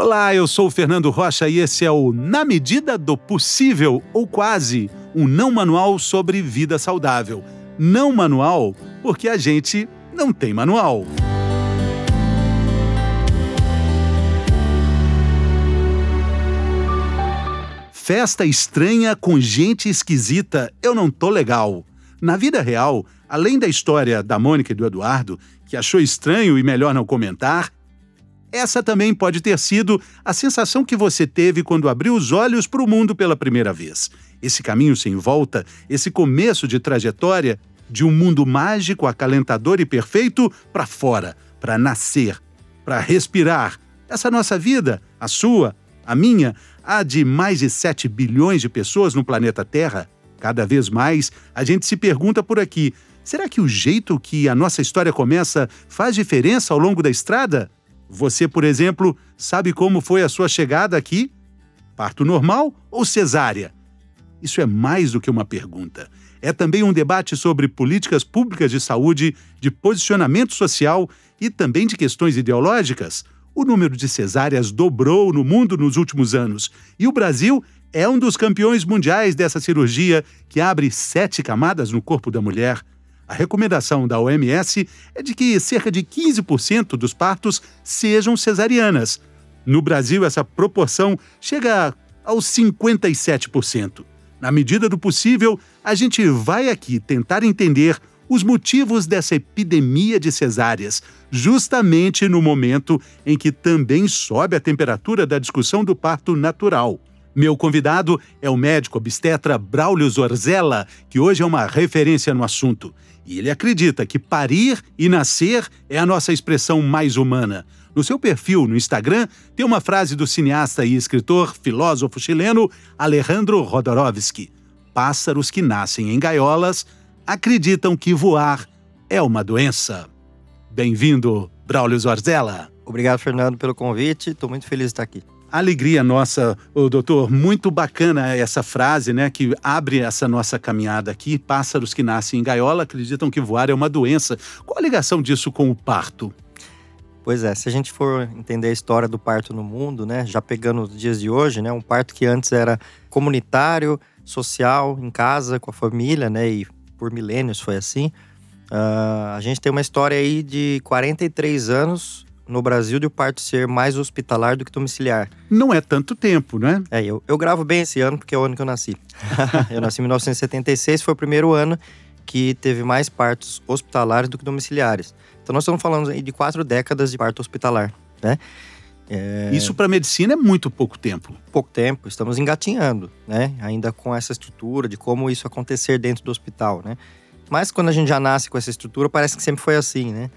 Olá, eu sou o Fernando Rocha e esse é o Na Medida do Possível, ou quase, um não manual sobre vida saudável. Não manual porque a gente não tem manual. Festa estranha com gente esquisita, eu não tô legal. Na vida real, além da história da Mônica e do Eduardo, que achou estranho e melhor não comentar, essa também pode ter sido a sensação que você teve quando abriu os olhos para o mundo pela primeira vez. Esse caminho sem volta, esse começo de trajetória de um mundo mágico, acalentador e perfeito para fora, para nascer, para respirar. Essa nossa vida, a sua, a minha, a de mais de 7 bilhões de pessoas no planeta Terra. Cada vez mais a gente se pergunta por aqui: será que o jeito que a nossa história começa faz diferença ao longo da estrada? Você, por exemplo, sabe como foi a sua chegada aqui? Parto normal ou cesárea? Isso é mais do que uma pergunta. É também um debate sobre políticas públicas de saúde, de posicionamento social e também de questões ideológicas. O número de cesáreas dobrou no mundo nos últimos anos e o Brasil é um dos campeões mundiais dessa cirurgia que abre sete camadas no corpo da mulher. A recomendação da OMS é de que cerca de 15% dos partos sejam cesarianas. No Brasil, essa proporção chega aos 57%. Na medida do possível, a gente vai aqui tentar entender os motivos dessa epidemia de cesáreas, justamente no momento em que também sobe a temperatura da discussão do parto natural. Meu convidado é o médico obstetra Braulio Zorzella, que hoje é uma referência no assunto. E ele acredita que parir e nascer é a nossa expressão mais humana. No seu perfil no Instagram, tem uma frase do cineasta e escritor, filósofo chileno Alejandro Rodorovsky: Pássaros que nascem em gaiolas acreditam que voar é uma doença. Bem-vindo, Braulio Zorzella. Obrigado, Fernando, pelo convite. Estou muito feliz de estar aqui alegria nossa, o doutor, muito bacana essa frase, né, que abre essa nossa caminhada aqui. Pássaros que nascem em gaiola acreditam que voar é uma doença. Qual a ligação disso com o parto? Pois é, se a gente for entender a história do parto no mundo, né, já pegando os dias de hoje, né, um parto que antes era comunitário, social, em casa, com a família, né, e por milênios foi assim. Uh, a gente tem uma história aí de 43 anos no Brasil de o parto ser mais hospitalar do que domiciliar. Não é tanto tempo, né? É, eu, eu gravo bem esse ano porque é o ano que eu nasci. eu nasci em 1976, foi o primeiro ano que teve mais partos hospitalares do que domiciliares. Então nós estamos falando de quatro décadas de parto hospitalar, né? É... Isso para medicina é muito pouco tempo. Pouco tempo, estamos engatinhando, né? Ainda com essa estrutura de como isso acontecer dentro do hospital, né? Mas quando a gente já nasce com essa estrutura, parece que sempre foi assim, né?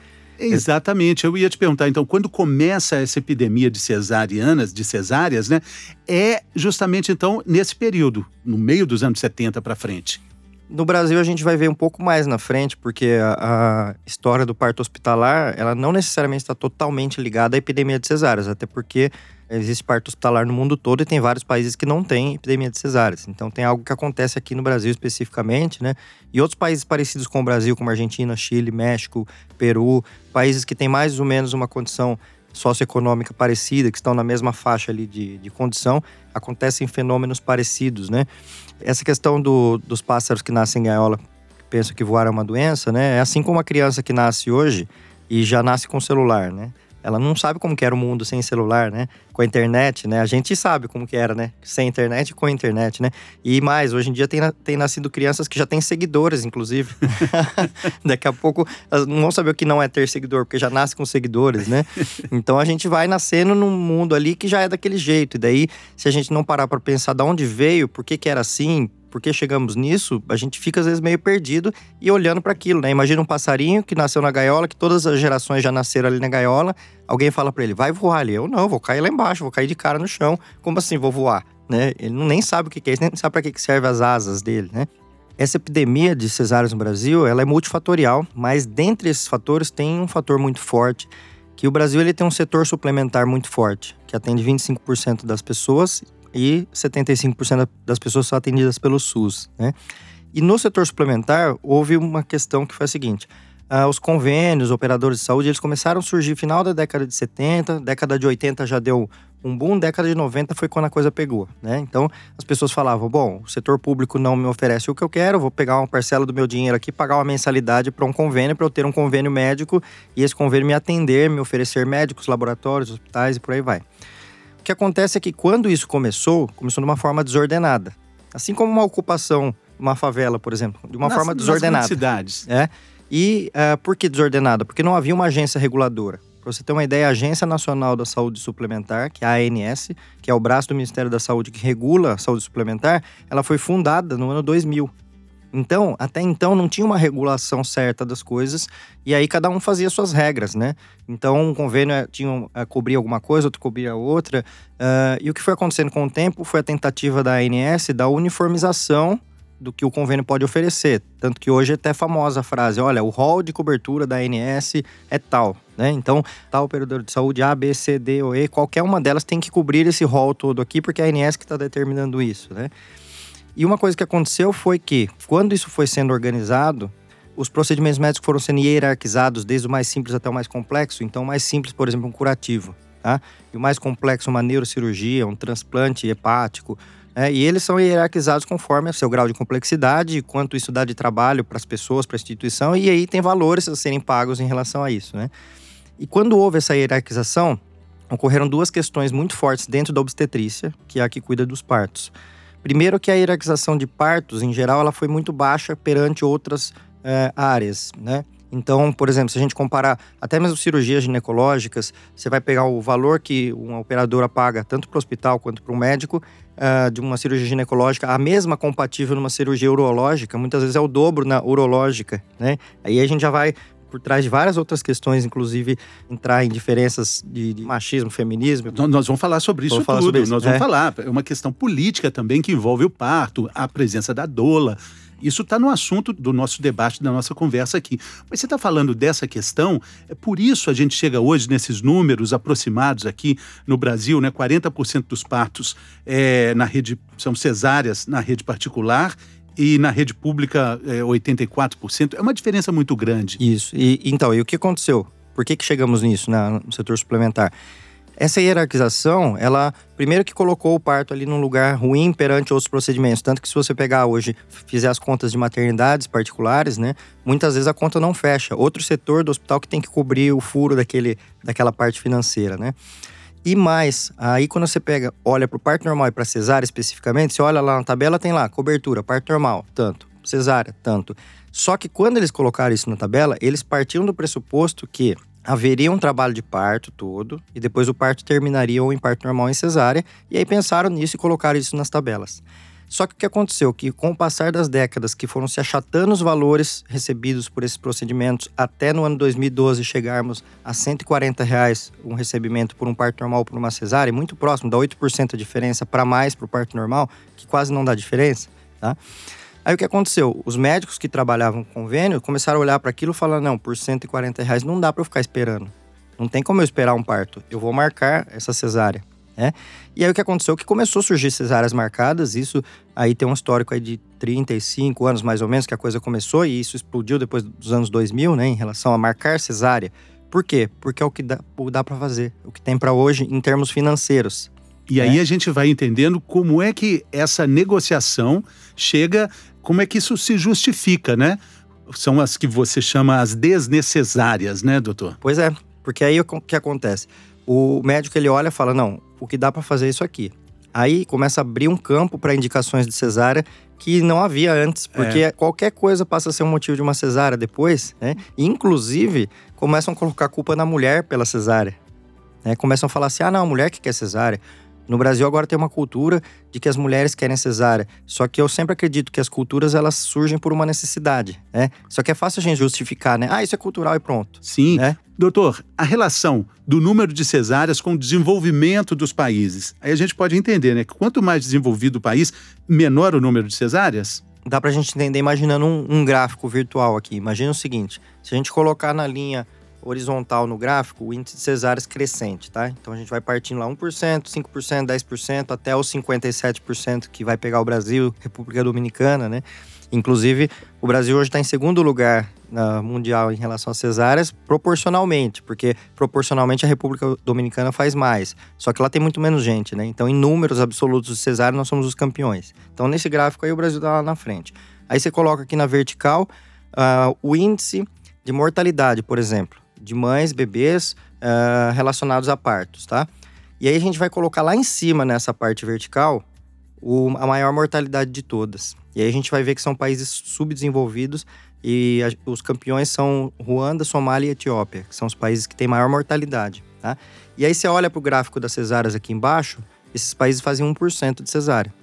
Exatamente. Eu ia te perguntar, então, quando começa essa epidemia de cesarianas, de cesáreas, né? É justamente então nesse período, no meio dos anos 70 para frente. No Brasil a gente vai ver um pouco mais na frente, porque a, a história do parto hospitalar, ela não necessariamente está totalmente ligada à epidemia de cesáreas, até porque existe parto hospitalar no mundo todo e tem vários países que não têm epidemia de cesáreas. Então tem algo que acontece aqui no Brasil especificamente, né? E outros países parecidos com o Brasil, como Argentina, Chile, México, Peru, países que têm mais ou menos uma condição socioeconômica parecida, que estão na mesma faixa ali de, de condição, acontecem fenômenos parecidos, né? Essa questão do, dos pássaros que nascem em gaiola, pensam que voar é uma doença, né? É assim como uma criança que nasce hoje e já nasce com celular, né? Ela não sabe como que era o mundo sem celular, né? Com a internet, né? A gente sabe como que era, né? Sem internet e com a internet, né? E mais, hoje em dia tem, tem nascido crianças que já têm seguidores, inclusive. Daqui a pouco elas não vão saber o que não é ter seguidor, porque já nasce com seguidores, né? Então a gente vai nascendo num mundo ali que já é daquele jeito. E daí, se a gente não parar para pensar de onde veio, por que que era assim, por que chegamos nisso, a gente fica às vezes meio perdido e olhando para aquilo, né? Imagina um passarinho que nasceu na gaiola, que todas as gerações já nasceram ali na gaiola, alguém fala para ele, vai voar ali. Eu não, vou cair lá embaixo, vou cair de cara no chão. Como assim vou voar? Né? Ele nem sabe o que é isso, nem sabe para que serve as asas dele, né? Essa epidemia de cesáreas no Brasil, ela é multifatorial, mas dentre esses fatores tem um fator muito forte, que o Brasil ele tem um setor suplementar muito forte, que atende 25% das pessoas e 75% das pessoas são atendidas pelo SUS, né? E no setor suplementar, houve uma questão que foi a seguinte: uh, os convênios, operadores de saúde, eles começaram a surgir final da década de 70, década de 80 já deu um boom década de 90 foi quando a coisa pegou, né? Então as pessoas falavam: bom, o setor público não me oferece o que eu quero, vou pegar uma parcela do meu dinheiro aqui, pagar uma mensalidade para um convênio, para eu ter um convênio médico e esse convênio me atender, me oferecer médicos, laboratórios, hospitais e por aí vai. O que acontece é que quando isso começou, começou de uma forma desordenada. Assim como uma ocupação, uma favela, por exemplo, de uma nas, forma desordenada. Nas cidades. É. E uh, por que desordenada? Porque não havia uma agência reguladora. Para você ter uma ideia, a Agência Nacional da Saúde Suplementar, que é a ANS, que é o braço do Ministério da Saúde que regula a saúde suplementar, ela foi fundada no ano 2000. Então, até então não tinha uma regulação certa das coisas e aí cada um fazia suas regras, né? Então, um convênio eh, tinha, uh, cobria alguma coisa, outro cobria outra. Uh, e o que foi acontecendo com o tempo foi a tentativa da ANS da uniformização do que o convênio pode oferecer. Tanto que hoje é até famosa a frase: olha, o rol de cobertura da ANS é tal. Né? Então, tal operador de saúde A, B, C, D ou E, qualquer uma delas tem que cobrir esse rol todo aqui, porque é a ANS que está determinando isso. Né? E uma coisa que aconteceu foi que, quando isso foi sendo organizado, os procedimentos médicos foram sendo hierarquizados, desde o mais simples até o mais complexo. Então, o mais simples, por exemplo, um curativo. Tá? E o mais complexo, uma neurocirurgia, um transplante hepático, é, e eles são hierarquizados conforme o seu grau de complexidade, quanto isso dá de trabalho para as pessoas, para a instituição, e aí tem valores a serem pagos em relação a isso. Né? E quando houve essa hierarquização, ocorreram duas questões muito fortes dentro da obstetrícia, que é a que cuida dos partos. Primeiro que a hierarquização de partos, em geral, ela foi muito baixa perante outras é, áreas, né? Então, por exemplo, se a gente comparar até mesmo cirurgias ginecológicas, você vai pegar o valor que uma operadora paga tanto para o hospital quanto para o médico uh, de uma cirurgia ginecológica, a mesma compatível numa cirurgia urológica, muitas vezes é o dobro na urológica, né? Aí a gente já vai por trás de várias outras questões, inclusive entrar em diferenças de, de machismo, feminismo. Nós vamos falar sobre isso tudo. Sobre isso. Nós vamos é. falar. É uma questão política também que envolve o parto, a presença da doula. Isso está no assunto do nosso debate, da nossa conversa aqui. Mas você está falando dessa questão, é por isso a gente chega hoje nesses números aproximados aqui no Brasil, né? 40% dos partos é, na rede são cesáreas na rede particular e na rede pública é 84%. É uma diferença muito grande. Isso. E então, e o que aconteceu? Por que, que chegamos nisso né, no setor suplementar? Essa hierarquização, ela primeiro que colocou o parto ali num lugar ruim perante outros procedimentos, tanto que se você pegar hoje, fizer as contas de maternidades particulares, né, muitas vezes a conta não fecha. Outro setor do hospital que tem que cobrir o furo daquele, daquela parte financeira, né? E mais, aí quando você pega, olha para o parto normal e para cesárea especificamente, você olha lá na tabela, tem lá cobertura, parto normal, tanto, cesárea, tanto. Só que quando eles colocaram isso na tabela, eles partiam do pressuposto que haveria um trabalho de parto todo e depois o parto terminaria ou em parto normal ou em cesárea, e aí pensaram nisso e colocaram isso nas tabelas. Só que o que aconteceu? Que com o passar das décadas que foram se achatando os valores recebidos por esses procedimentos, até no ano 2012 chegarmos a 140 reais um recebimento por um parto normal por uma cesárea, muito próximo, dá 8% a diferença para mais para o parto normal, que quase não dá diferença, tá? Aí o que aconteceu? Os médicos que trabalhavam com convênio começaram a olhar para aquilo e falaram: não, por 140 reais não dá para eu ficar esperando. Não tem como eu esperar um parto. Eu vou marcar essa cesárea. Né? E aí o que aconteceu? Que começou a surgir cesáreas marcadas, isso aí tem um histórico aí de 35 anos mais ou menos que a coisa começou e isso explodiu depois dos anos 2000, né, em relação a marcar cesárea. Por quê? Porque é o que dá, dá para fazer, o que tem para hoje em termos financeiros. E aí é. a gente vai entendendo como é que essa negociação chega, como é que isso se justifica, né? São as que você chama as desnecessárias, né, doutor? Pois é, porque aí o que acontece? O médico ele olha e fala: não, o que dá para fazer é isso aqui. Aí começa a abrir um campo para indicações de cesárea que não havia antes, porque é. qualquer coisa passa a ser um motivo de uma cesárea depois, né? inclusive, começam a colocar culpa na mulher pela cesárea. Né? Começam a falar assim: ah, não, a mulher que quer cesárea. No Brasil agora tem uma cultura de que as mulheres querem cesárea. Só que eu sempre acredito que as culturas elas surgem por uma necessidade, né? Só que é fácil a gente justificar, né? Ah, isso é cultural e pronto. Sim. Né? Doutor, a relação do número de cesáreas com o desenvolvimento dos países. Aí a gente pode entender, né? Que quanto mais desenvolvido o país, menor o número de cesáreas. Dá pra gente entender imaginando um, um gráfico virtual aqui. Imagina o seguinte: se a gente colocar na linha horizontal no gráfico o índice de cesáreas crescente, tá? Então a gente vai partindo lá 1%, 5%, 10% até os 57% que vai pegar o Brasil, República Dominicana, né? Inclusive, o Brasil hoje está em segundo lugar na mundial em relação às cesáreas, proporcionalmente, porque proporcionalmente a República Dominicana faz mais. Só que lá tem muito menos gente, né? Então, em números absolutos de cesárea, nós somos os campeões. Então, nesse gráfico aí, o Brasil está lá na frente. Aí você coloca aqui na vertical uh, o índice de mortalidade, por exemplo, de mães, bebês uh, relacionados a partos, tá? E aí a gente vai colocar lá em cima, nessa parte vertical, o, a maior mortalidade de todas. E aí a gente vai ver que são países subdesenvolvidos e a, os campeões são Ruanda, Somália e Etiópia, que são os países que têm maior mortalidade, tá? E aí você olha para o gráfico das cesáreas aqui embaixo, esses países fazem 1% de cesárea.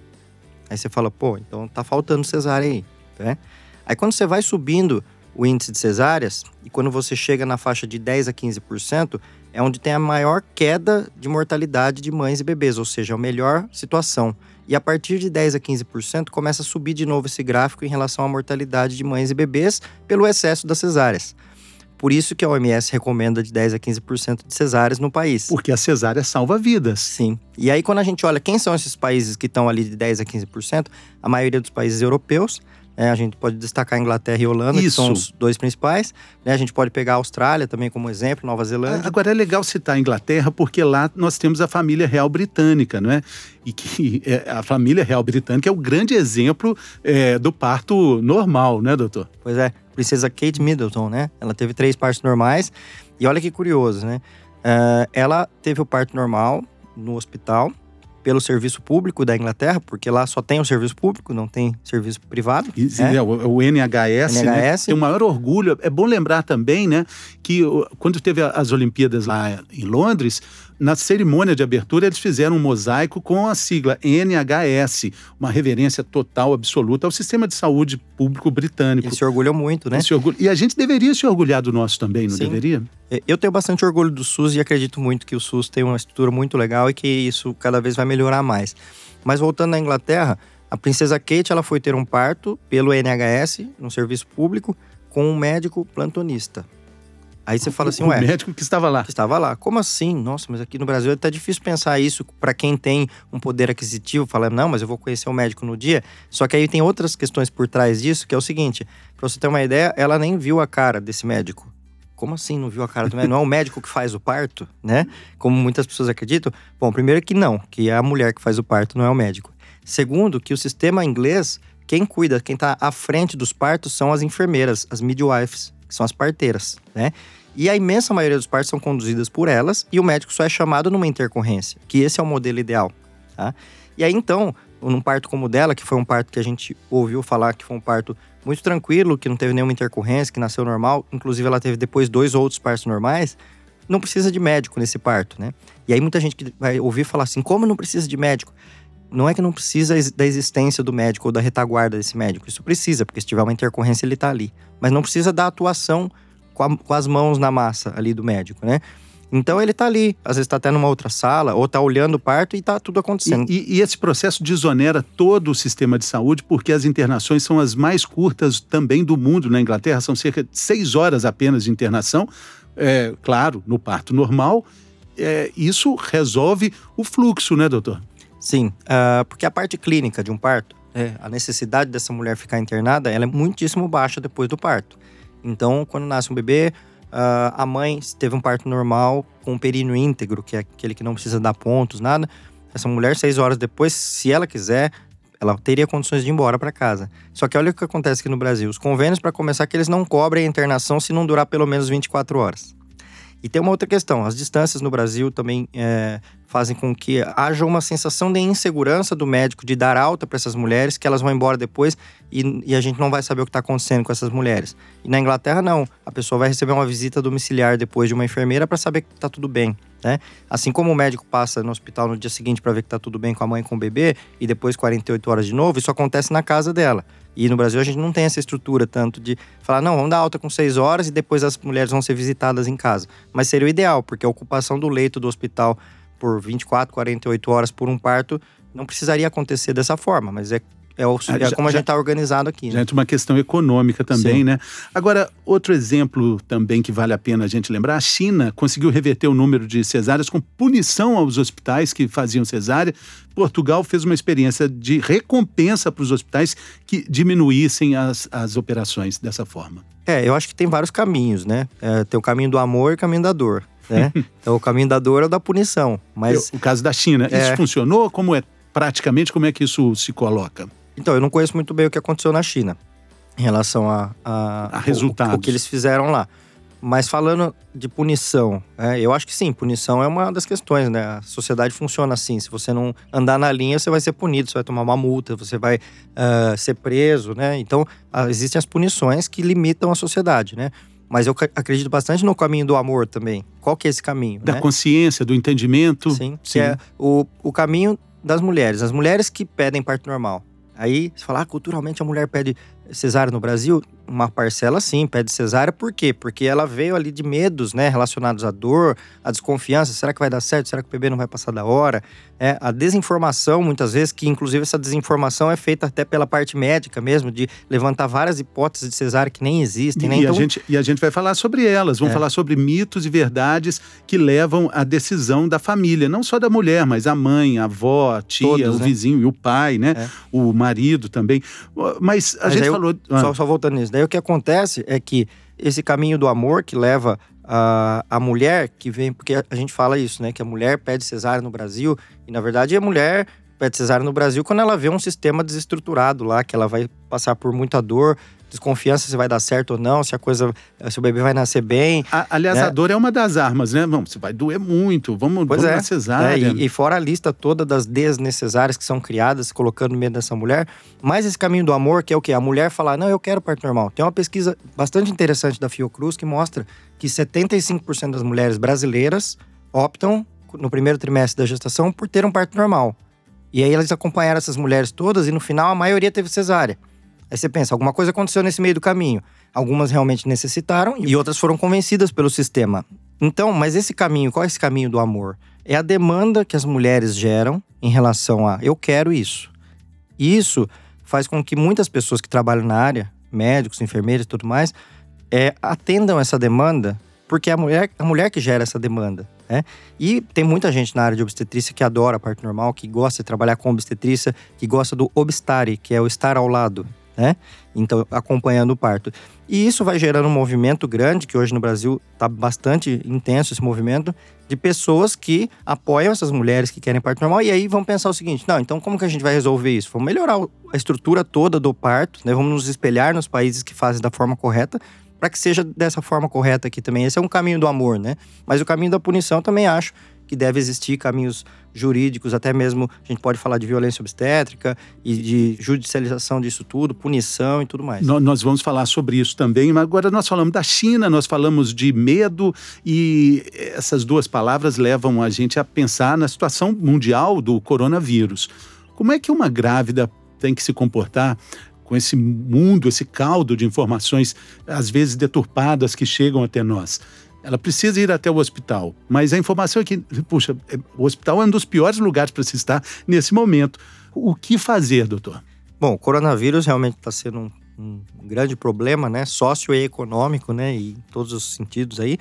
Aí você fala, pô, então tá faltando cesárea aí, né? Aí quando você vai subindo o índice de cesáreas, e quando você chega na faixa de 10 a 15%, é onde tem a maior queda de mortalidade de mães e bebês, ou seja, a melhor situação. E a partir de 10 a 15% começa a subir de novo esse gráfico em relação à mortalidade de mães e bebês pelo excesso das cesáreas. Por isso que a OMS recomenda de 10 a 15% de cesáreas no país. Porque a cesárea salva vidas. Sim. E aí, quando a gente olha quem são esses países que estão ali de 10 a 15%, a maioria dos países europeus, é, a gente pode destacar a Inglaterra e a Holanda, Isso. que são os dois principais. Né? A gente pode pegar a Austrália também como exemplo, Nova Zelândia. Agora é legal citar a Inglaterra, porque lá nós temos a família real britânica, não é? E que é, a família real britânica é o grande exemplo é, do parto normal, né, doutor? Pois é, princesa Kate Middleton, né? Ela teve três partos normais. E olha que curioso, né? Uh, ela teve o parto normal no hospital, pelo serviço público da Inglaterra, porque lá só tem o serviço público, não tem serviço privado. E, né? é, o, o, NHS, NHS. Né? tem o maior orgulho. É bom lembrar também, né, que quando teve as Olimpíadas lá em Londres, na cerimônia de abertura, eles fizeram um mosaico com a sigla NHS, uma reverência total, absoluta ao sistema de saúde público britânico. Eles se orgulham muito, né? Orgulho... E a gente deveria se orgulhar do nosso também, não Sim. deveria? É, eu tenho bastante orgulho do SUS e acredito muito que o SUS tem uma estrutura muito legal e que isso cada vez vai melhorar mais. Mas voltando à Inglaterra, a princesa Kate ela foi ter um parto pelo NHS, no serviço público, com um médico plantonista. Aí você fala assim, o ué. O médico que estava lá. Que estava lá. Como assim? Nossa, mas aqui no Brasil tá difícil pensar isso para quem tem um poder aquisitivo, fala, não, mas eu vou conhecer o médico no dia. Só que aí tem outras questões por trás disso, que é o seguinte: para você ter uma ideia, ela nem viu a cara desse médico. Como assim não viu a cara do médico? Não é o médico que faz o parto, né? Como muitas pessoas acreditam. Bom, primeiro que não, que é a mulher que faz o parto, não é o médico. Segundo, que o sistema inglês, quem cuida, quem está à frente dos partos são as enfermeiras, as midwives, que são as parteiras, né? E a imensa maioria dos partos são conduzidas por elas e o médico só é chamado numa intercorrência, que esse é o modelo ideal. Tá? E aí então, num parto como o dela, que foi um parto que a gente ouviu falar que foi um parto muito tranquilo, que não teve nenhuma intercorrência, que nasceu normal, inclusive ela teve depois dois outros partos normais, não precisa de médico nesse parto, né? E aí muita gente que vai ouvir falar assim, como não precisa de médico? Não é que não precisa da existência do médico ou da retaguarda desse médico, isso precisa, porque se tiver uma intercorrência ele está ali. Mas não precisa da atuação com, a, com as mãos na massa ali do médico, né? Então ele tá ali, às vezes tá até numa outra sala, ou tá olhando o parto e tá tudo acontecendo. E, e, e, esse processo desonera todo o sistema de saúde, porque as internações são as mais curtas também do mundo. Na Inglaterra são cerca de seis horas apenas de internação, é, claro, no parto normal. É, isso resolve o fluxo, né, doutor? Sim, uh, porque a parte clínica de um parto, é, a necessidade dessa mulher ficar internada, ela é muitíssimo baixa depois do parto. Então, quando nasce um bebê, uh, a mãe teve um parto normal com um períneo íntegro, que é aquele que não precisa dar pontos, nada. Essa mulher, seis horas depois, se ela quiser, ela teria condições de ir embora para casa. Só que olha o que acontece aqui no Brasil. Os convênios, para começar, que eles não cobrem a internação se não durar pelo menos 24 horas. E tem uma outra questão: as distâncias no Brasil também é, fazem com que haja uma sensação de insegurança do médico de dar alta para essas mulheres, que elas vão embora depois e, e a gente não vai saber o que está acontecendo com essas mulheres. E na Inglaterra, não. A pessoa vai receber uma visita domiciliar depois de uma enfermeira para saber que está tudo bem. Né? Assim como o médico passa no hospital no dia seguinte para ver que está tudo bem com a mãe e com o bebê, e depois 48 horas de novo, isso acontece na casa dela. E no Brasil a gente não tem essa estrutura tanto de falar, não, vamos dar alta com seis horas e depois as mulheres vão ser visitadas em casa. Mas seria o ideal, porque a ocupação do leito do hospital por 24, 48 horas por um parto não precisaria acontecer dessa forma, mas é é, o, é já, como a gente está organizado aqui. Né? entra uma questão econômica também, Sim. né? Agora, outro exemplo também que vale a pena a gente lembrar: a China conseguiu reverter o número de cesáreas com punição aos hospitais que faziam cesárea. Portugal fez uma experiência de recompensa para os hospitais que diminuíssem as, as operações dessa forma. É, eu acho que tem vários caminhos, né? É, tem o caminho do amor e o caminho da dor. Né? então, o caminho da dor é o da punição. Mas o caso da China, é... isso funcionou? Como é praticamente? Como é que isso se coloca? Então, eu não conheço muito bem o que aconteceu na China em relação a, a, a resultados. O, o, que eles fizeram lá. Mas falando de punição, é, eu acho que sim, punição é uma das questões, né? A sociedade funciona assim. Se você não andar na linha, você vai ser punido, você vai tomar uma multa, você vai uh, ser preso, né? Então, uh, existem as punições que limitam a sociedade, né? Mas eu acredito bastante no caminho do amor também. Qual que é esse caminho? Da né? consciência, do entendimento. Sim, sim. é o, o caminho das mulheres. As mulheres que pedem parto normal. Aí você fala, ah, culturalmente a mulher pede cesárea no Brasil, uma parcela sim pede cesárea, por quê? Porque ela veio ali de medos, né, relacionados à dor, à desconfiança, será que vai dar certo? Será que o bebê não vai passar da hora? É, a desinformação, muitas vezes, que inclusive essa desinformação é feita até pela parte médica mesmo, de levantar várias hipóteses de cesárea que nem existem, né? E, então... a, gente, e a gente vai falar sobre elas, vamos é. falar sobre mitos e verdades que levam à decisão da família, não só da mulher, mas a mãe, a avó, a tia, Todos, o né? vizinho e o pai, né? É. O marido também. Mas a mas gente falou. Ah. Só, só, voltando nisso. Daí o que acontece é que esse caminho do amor que leva a, a mulher que vem. Porque a gente fala isso, né? Que a mulher pede cesárea no Brasil. E na verdade a mulher pede cesárea no Brasil quando ela vê um sistema desestruturado lá, que ela vai passar por muita dor, desconfiança se vai dar certo ou não, se a coisa, se o bebê vai nascer bem. A, aliás, né? a dor é uma das armas, né? Vamos, você vai doer muito, vamos, pois vamos é, cesárea. É, e, e, fora a lista toda das desnecessárias que são criadas, colocando medo dessa mulher, mais esse caminho do amor, que é o que? A mulher falar, não, eu quero parto normal. Tem uma pesquisa bastante interessante da Fiocruz que mostra que 75% das mulheres brasileiras optam no primeiro trimestre da gestação por ter um parto normal. E aí eles acompanharam essas mulheres todas e no final a maioria teve cesárea. Aí você pensa, alguma coisa aconteceu nesse meio do caminho. Algumas realmente necessitaram e outras foram convencidas pelo sistema. Então, mas esse caminho, qual é esse caminho do amor? É a demanda que as mulheres geram em relação a eu quero isso. E isso faz com que muitas pessoas que trabalham na área, médicos, enfermeiros e tudo mais, é, atendam essa demanda, porque é a mulher, a mulher que gera essa demanda. Né? E tem muita gente na área de obstetrícia que adora a parte normal, que gosta de trabalhar com obstetrícia, que gosta do obstare, que é o estar ao lado né? Então, acompanhando o parto. E isso vai gerando um movimento grande, que hoje no Brasil está bastante intenso esse movimento, de pessoas que apoiam essas mulheres que querem parto normal. E aí vão pensar o seguinte: não, então como que a gente vai resolver isso? Vamos melhorar a estrutura toda do parto, né? Vamos nos espelhar nos países que fazem da forma correta para que seja dessa forma correta aqui também. Esse é um caminho do amor, né? Mas o caminho da punição também acho que deve existir caminhos jurídicos, até mesmo a gente pode falar de violência obstétrica e de judicialização disso tudo, punição e tudo mais. Nós vamos falar sobre isso também, mas agora nós falamos da China, nós falamos de medo e essas duas palavras levam a gente a pensar na situação mundial do coronavírus. Como é que uma grávida tem que se comportar com esse mundo, esse caldo de informações, às vezes deturpadas, que chegam até nós? Ela precisa ir até o hospital. Mas a informação é que, puxa, é, o hospital é um dos piores lugares para se estar nesse momento. O que fazer, doutor? Bom, o coronavírus realmente está sendo um, um, grande problema, né? Socioeconômico, né? E em todos os sentidos aí.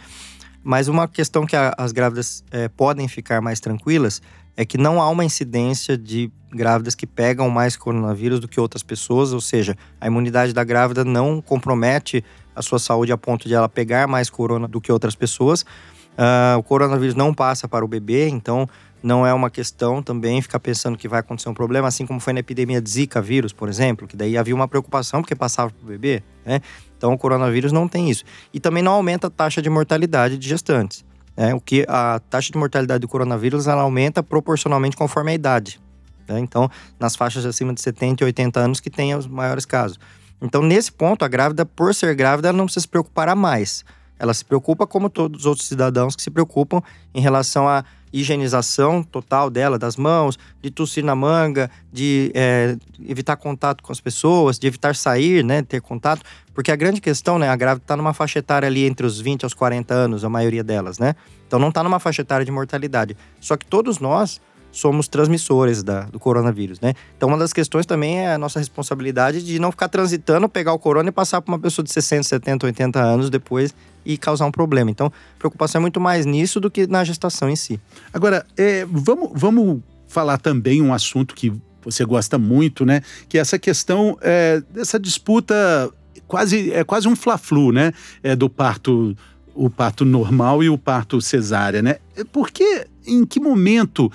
Mas uma questão que a, as grávidas é, podem ficar mais tranquilas é que não há uma incidência de grávidas que pegam mais coronavírus do que outras pessoas, ou seja, a imunidade da grávida não compromete a sua saúde a ponto de ela pegar mais corona do que outras pessoas. Uh, o coronavírus não passa para o bebê, então não é uma questão também ficar pensando que vai acontecer um problema, assim como foi na epidemia de Zika vírus, por exemplo, que daí havia uma preocupação porque passava para o bebê, né? Então o coronavírus não tem isso. E também não aumenta a taxa de mortalidade de gestantes. Né? O que a taxa de mortalidade do coronavírus ela aumenta proporcionalmente conforme a idade. Né? Então, nas faixas acima de 70 e 80 anos que tem os maiores casos. Então, nesse ponto, a grávida, por ser grávida, ela não precisa se preocupar a mais. Ela se preocupa como todos os outros cidadãos que se preocupam em relação à higienização total dela, das mãos, de tossir na manga, de é, evitar contato com as pessoas, de evitar sair, né, ter contato. Porque a grande questão, né, a grávida está numa faixa etária ali entre os 20 aos 40 anos, a maioria delas, né? Então não está numa faixa etária de mortalidade. Só que todos nós somos transmissores da, do coronavírus, né? Então, uma das questões também é a nossa responsabilidade de não ficar transitando, pegar o corona e passar para uma pessoa de 60, 70, 80 anos depois e causar um problema. Então, preocupação é muito mais nisso do que na gestação em si. Agora, é, vamos, vamos falar também um assunto que você gosta muito, né? Que é essa questão é, dessa disputa quase é quase um fla-flu, né? É do parto o parto normal e o parto cesárea, né? Por que, em que momento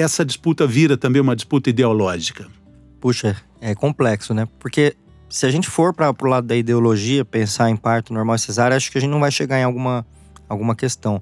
essa disputa vira também uma disputa ideológica? Puxa, é complexo, né? Porque se a gente for para o lado da ideologia, pensar em parto normal e cesárea, acho que a gente não vai chegar em alguma, alguma questão.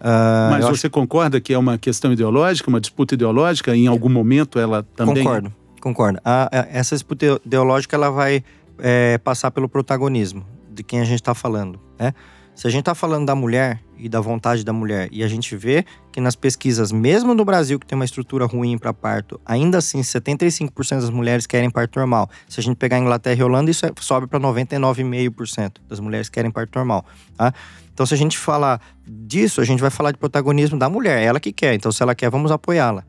Uh, Mas você acho... concorda que é uma questão ideológica, uma disputa ideológica? Em algum momento ela também. Concordo, concordo. A, a, essa disputa ideológica ela vai é, passar pelo protagonismo de quem a gente está falando, né? Se a gente está falando da mulher e da vontade da mulher, e a gente vê que nas pesquisas, mesmo no Brasil, que tem uma estrutura ruim para parto, ainda assim 75% das mulheres querem parto normal. Se a gente pegar Inglaterra e Holanda, isso é, sobe para 99,5% das mulheres querem parto normal. Tá? Então, se a gente falar disso, a gente vai falar de protagonismo da mulher, ela que quer. Então, se ela quer, vamos apoiá-la.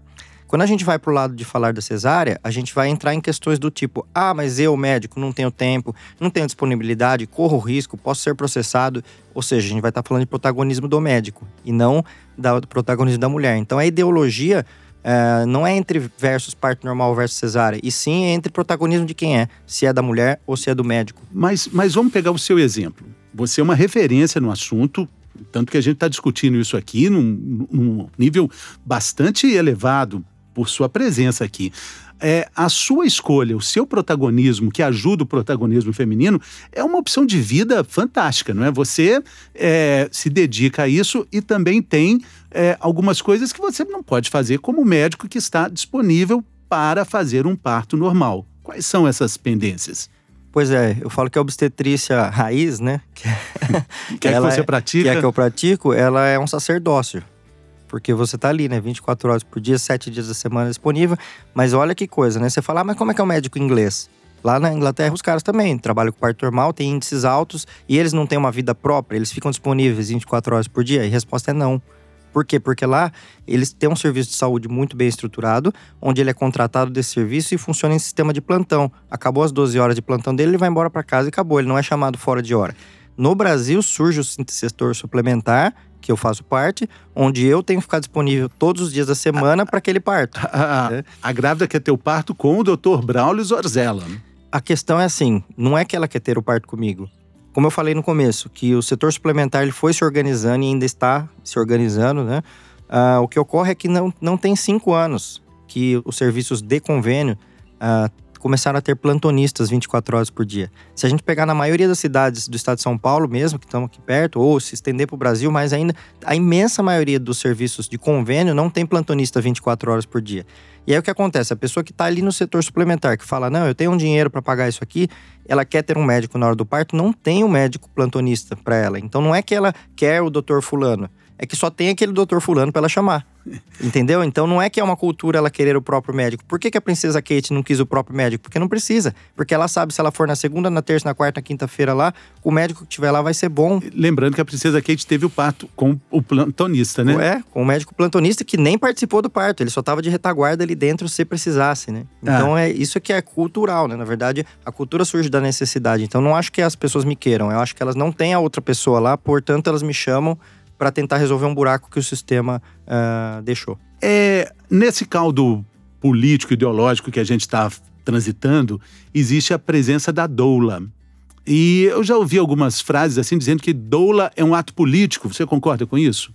Quando a gente vai para o lado de falar da cesárea, a gente vai entrar em questões do tipo: ah, mas eu, médico, não tenho tempo, não tenho disponibilidade, corro risco, posso ser processado. Ou seja, a gente vai estar tá falando de protagonismo do médico e não do protagonismo da mulher. Então a ideologia é, não é entre versus parto normal versus cesárea, e sim é entre protagonismo de quem é, se é da mulher ou se é do médico. Mas, mas vamos pegar o seu exemplo. Você é uma referência no assunto, tanto que a gente está discutindo isso aqui num, num nível bastante elevado por sua presença aqui. É, a sua escolha, o seu protagonismo, que ajuda o protagonismo feminino, é uma opção de vida fantástica, não é? Você é, se dedica a isso e também tem é, algumas coisas que você não pode fazer como médico que está disponível para fazer um parto normal. Quais são essas pendências? Pois é, eu falo que a obstetrícia raiz, né? Que, que, é que você pratica? Que é que eu pratico, ela é um sacerdócio porque você tá ali, né? 24 horas por dia, 7 dias da semana disponível. Mas olha que coisa, né? Você fala, ah, mas como é que é o médico inglês? Lá na Inglaterra, os caras também trabalham com parto normal, tem índices altos e eles não têm uma vida própria, eles ficam disponíveis 24 horas por dia? E a resposta é não. Por quê? Porque lá eles têm um serviço de saúde muito bem estruturado, onde ele é contratado desse serviço e funciona em sistema de plantão. Acabou as 12 horas de plantão dele, ele vai embora para casa e acabou, ele não é chamado fora de hora. No Brasil surge o setor suplementar que eu faço parte, onde eu tenho que ficar disponível todos os dias da semana para aquele parto. A, a, a, grávida quer ter o parto com o Dr. Braulio Zorzella. A questão é assim, não é que ela quer ter o parto comigo. Como eu falei no começo, que o setor suplementar ele foi se organizando e ainda está se organizando, né? Uh, o que ocorre é que não, não tem cinco anos que os serviços de convênio uh, começaram a ter plantonistas 24 horas por dia. Se a gente pegar na maioria das cidades do estado de São Paulo mesmo, que estão aqui perto, ou se estender para o Brasil, mas ainda a imensa maioria dos serviços de convênio não tem plantonista 24 horas por dia. E aí o que acontece? A pessoa que está ali no setor suplementar, que fala, não, eu tenho um dinheiro para pagar isso aqui, ela quer ter um médico na hora do parto, não tem um médico plantonista para ela. Então não é que ela quer o doutor fulano, é que só tem aquele doutor fulano para ela chamar. Entendeu? Então não é que é uma cultura ela querer o próprio médico. Por que, que a princesa Kate não quis o próprio médico? Porque não precisa. Porque ela sabe se ela for na segunda, na terça, na quarta, na quinta-feira lá, o médico que tiver lá vai ser bom. Lembrando que a princesa Kate teve o parto com o plantonista, né? É, com o médico plantonista que nem participou do parto. Ele só estava de retaguarda ali dentro se precisasse, né? Então ah. é isso que é cultural, né? Na verdade, a cultura surge da necessidade. Então não acho que as pessoas me queiram. Eu acho que elas não têm a outra pessoa lá, portanto elas me chamam para tentar resolver um buraco que o sistema uh, deixou. É, nesse caldo político, ideológico que a gente está transitando, existe a presença da doula. E eu já ouvi algumas frases assim dizendo que doula é um ato político. Você concorda com isso?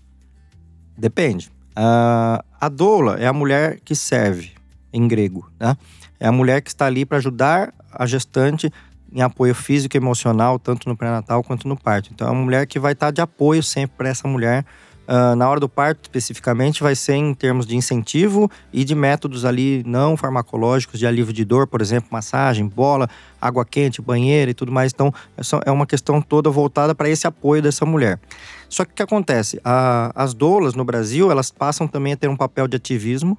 Depende. Uh, a doula é a mulher que serve, em grego. Né? É a mulher que está ali para ajudar a gestante em apoio físico e emocional, tanto no pré-natal quanto no parto. Então, é uma mulher que vai estar de apoio sempre para essa mulher. Uh, na hora do parto, especificamente, vai ser em termos de incentivo e de métodos ali não farmacológicos de alívio de dor, por exemplo, massagem, bola, água quente, banheiro e tudo mais. Então, é uma questão toda voltada para esse apoio dessa mulher. Só que o que acontece? A, as doulas no Brasil, elas passam também a ter um papel de ativismo,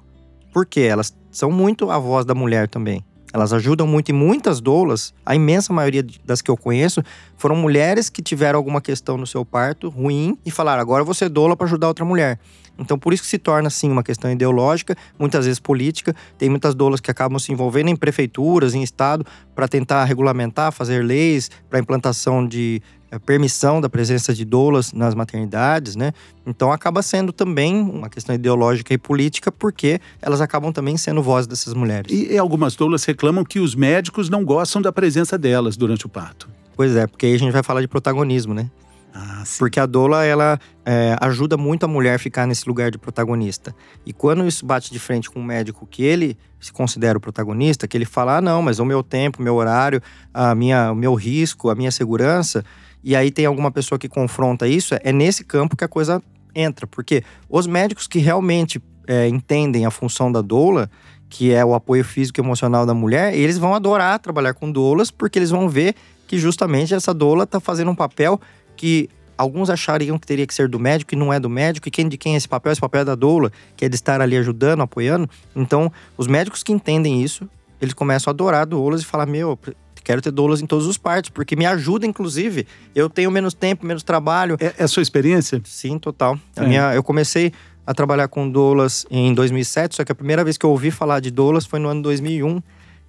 porque elas são muito a voz da mulher também Elas ajudam muito e muitas doulas, a imensa maioria das que eu conheço, foram mulheres que tiveram alguma questão no seu parto ruim e falaram: agora ser doula para ajudar outra mulher. Então, por isso que se torna, sim, uma questão ideológica, muitas vezes política. Tem muitas doulas que acabam se envolvendo em prefeituras, em estado, para tentar regulamentar, fazer leis para implantação de permissão da presença de doulas nas maternidades, né? Então acaba sendo também uma questão ideológica e política, porque elas acabam também sendo voz dessas mulheres. E, algumas doulas reclamam que os médicos não gostam da presença delas durante o parto. Pois é, porque aí a gente vai falar de protagonismo, né? Ah, porque a doula, ela é, ajuda muito a mulher a ficar nesse lugar de protagonista. E quando isso bate de frente com um médico que ele se considera o protagonista, que ele fala, ah, não, mas o meu tempo, o meu horário, a minha, o meu risco, a minha segurança, e aí tem alguma pessoa que confronta isso, é nesse campo que a coisa entra. Porque os médicos que realmente é, entendem a função da doula, que é o apoio físico e emocional da mulher, eles vão adorar trabalhar com doulas, porque eles vão ver que justamente essa doula está fazendo um papel que alguns achariam que teria que ser do médico e não é do médico, e quem de quem é esse papel? Esse papel é da doula, que é de estar ali ajudando, apoiando. Então, os médicos que entendem isso, eles começam a adorar doulas e falar: Meu, quero ter doulas em todos os partes, porque me ajuda, inclusive. Eu tenho menos tempo, menos trabalho. É, é a sua experiência? Sim, total. É. minha, eu comecei a trabalhar com doulas em 2007, só que a primeira vez que eu ouvi falar de doulas foi no ano 2001.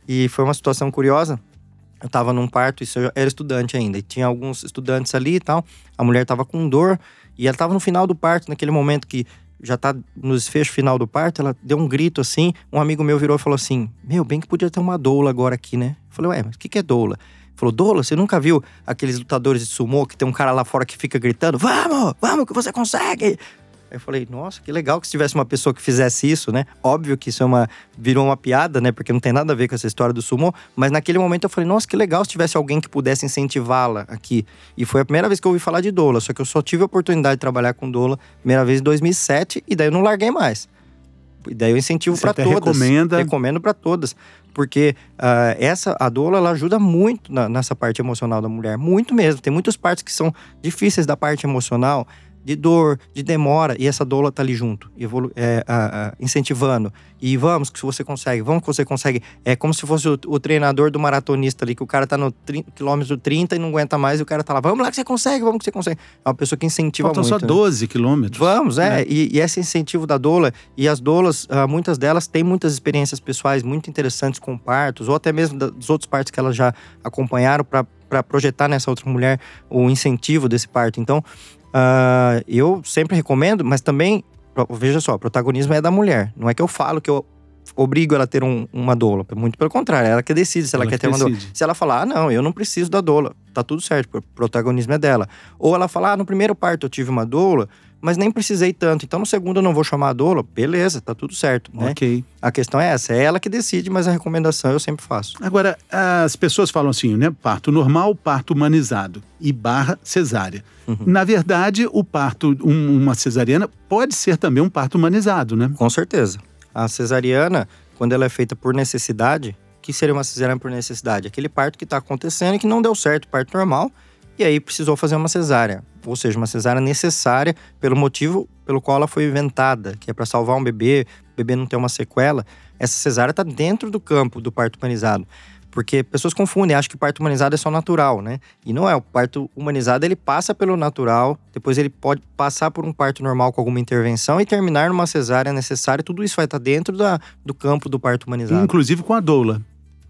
E foi uma situação curiosa, eu tava num parto, isso eu era estudante ainda, e tinha alguns estudantes ali e tal. A mulher tava com dor, e ela tava no final do parto, naquele momento que já tá no desfecho final do parto, ela deu um grito assim. Um amigo meu virou e falou assim: Meu, bem que podia ter uma doula agora aqui, né? Falei, ué, mas o que, que é doula? Falou, Doula, você nunca viu aqueles lutadores de sumô que tem um cara lá fora que fica gritando: Vamos, vamos, que você consegue! eu falei, nossa, que legal que se tivesse uma pessoa que fizesse isso, né? Óbvio que isso é uma virou uma piada, né? Porque não tem nada a ver com essa história do sumo, mas naquele momento eu falei, nossa, que legal se tivesse alguém que pudesse incentivá-la aqui. E foi a primeira vez que eu ouvi falar de doula, só que eu só tive a oportunidade de trabalhar com doula primeira vez em 2007 e daí eu não larguei mais. E daí eu incentivo para todas. recomenda? Recomendo para todas, porque uh, essa a doula ela ajuda muito na, nessa parte emocional da mulher, muito mesmo. Tem muitas partes que são difíceis da parte emocional de dor, de demora, e essa doula tá ali junto, evolu é, a, a, incentivando. E vamos que você consegue, vamos que você consegue. É como se fosse o, o treinador do maratonista ali, que o cara tá no quilômetro 30 e não aguenta mais, e o cara tá lá, vamos lá que você consegue, vamos que você consegue. É uma pessoa que incentiva Faltam muito. só 12 né? quilômetros. Vamos, é. é. E, e, esse incentivo da doula, e as doulas, uh, muitas delas têm muitas experiências pessoais muito interessantes com partos, ou até mesmo dos outros partos que elas já acompanharam para projetar nessa outra mulher o incentivo desse parto. Então, Uh, eu sempre recomendo, mas também, veja só, o protagonismo é da mulher. Não é que eu falo que eu obrigo ela a ter um, uma doula. Muito pelo contrário, ela que decide se ela, ela quer ter decide. uma doula. Se ela falar, ah, não, eu não preciso da doula, tá tudo certo, o protagonismo é dela. Ou ela falar, ah, no primeiro parto eu tive uma doula, mas nem precisei tanto. Então no segundo eu não vou chamar a doula. Beleza, tá tudo certo, né? Ok. A questão é essa, é ela que decide, mas a recomendação eu sempre faço. Agora, as pessoas falam assim, né? Parto normal, parto humanizado e barra cesárea. Uhum. Na verdade, o parto, um, uma cesariana, pode ser também um parto humanizado, né? Com certeza. A cesariana, quando ela é feita por necessidade, que seria uma cesariana por necessidade? Aquele parto que está acontecendo e que não deu certo, parto normal, e aí precisou fazer uma cesárea, ou seja, uma cesárea necessária pelo motivo pelo qual ela foi inventada, que é para salvar um bebê, o bebê não ter uma sequela. Essa cesárea está dentro do campo do parto humanizado. Porque pessoas confundem, acham que o parto humanizado é só natural, né? E não é. O parto humanizado ele passa pelo natural, depois ele pode passar por um parto normal com alguma intervenção e terminar numa cesárea necessária. Tudo isso vai estar dentro da, do campo do parto humanizado. Inclusive com a doula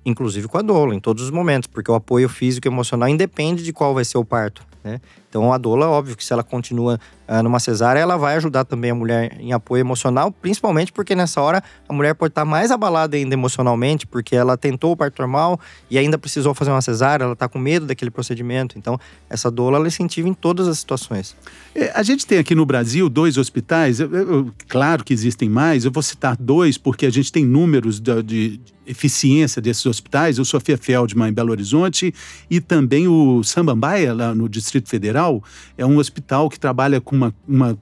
inclusive com a doula, em todos os momentos, porque o apoio físico e emocional independe de qual vai ser o parto. Né? Então a doula, óbvio que se ela continua uh, numa cesárea, ela vai ajudar também a mulher em apoio emocional, principalmente porque nessa hora a mulher pode estar mais abalada ainda emocionalmente, porque ela tentou o parto normal e ainda precisou fazer uma cesárea, ela está com medo daquele procedimento. Então essa doula ela incentiva em todas as situações. É, a gente tem aqui no Brasil dois hospitais, eu, eu, claro que existem mais, eu vou citar dois porque a gente tem números de, de eficiência desses hospitais, o Sofia Feldman em Belo Horizonte e também o Sambambaia, lá no Distrito Federal, é um hospital que trabalha com uma, uma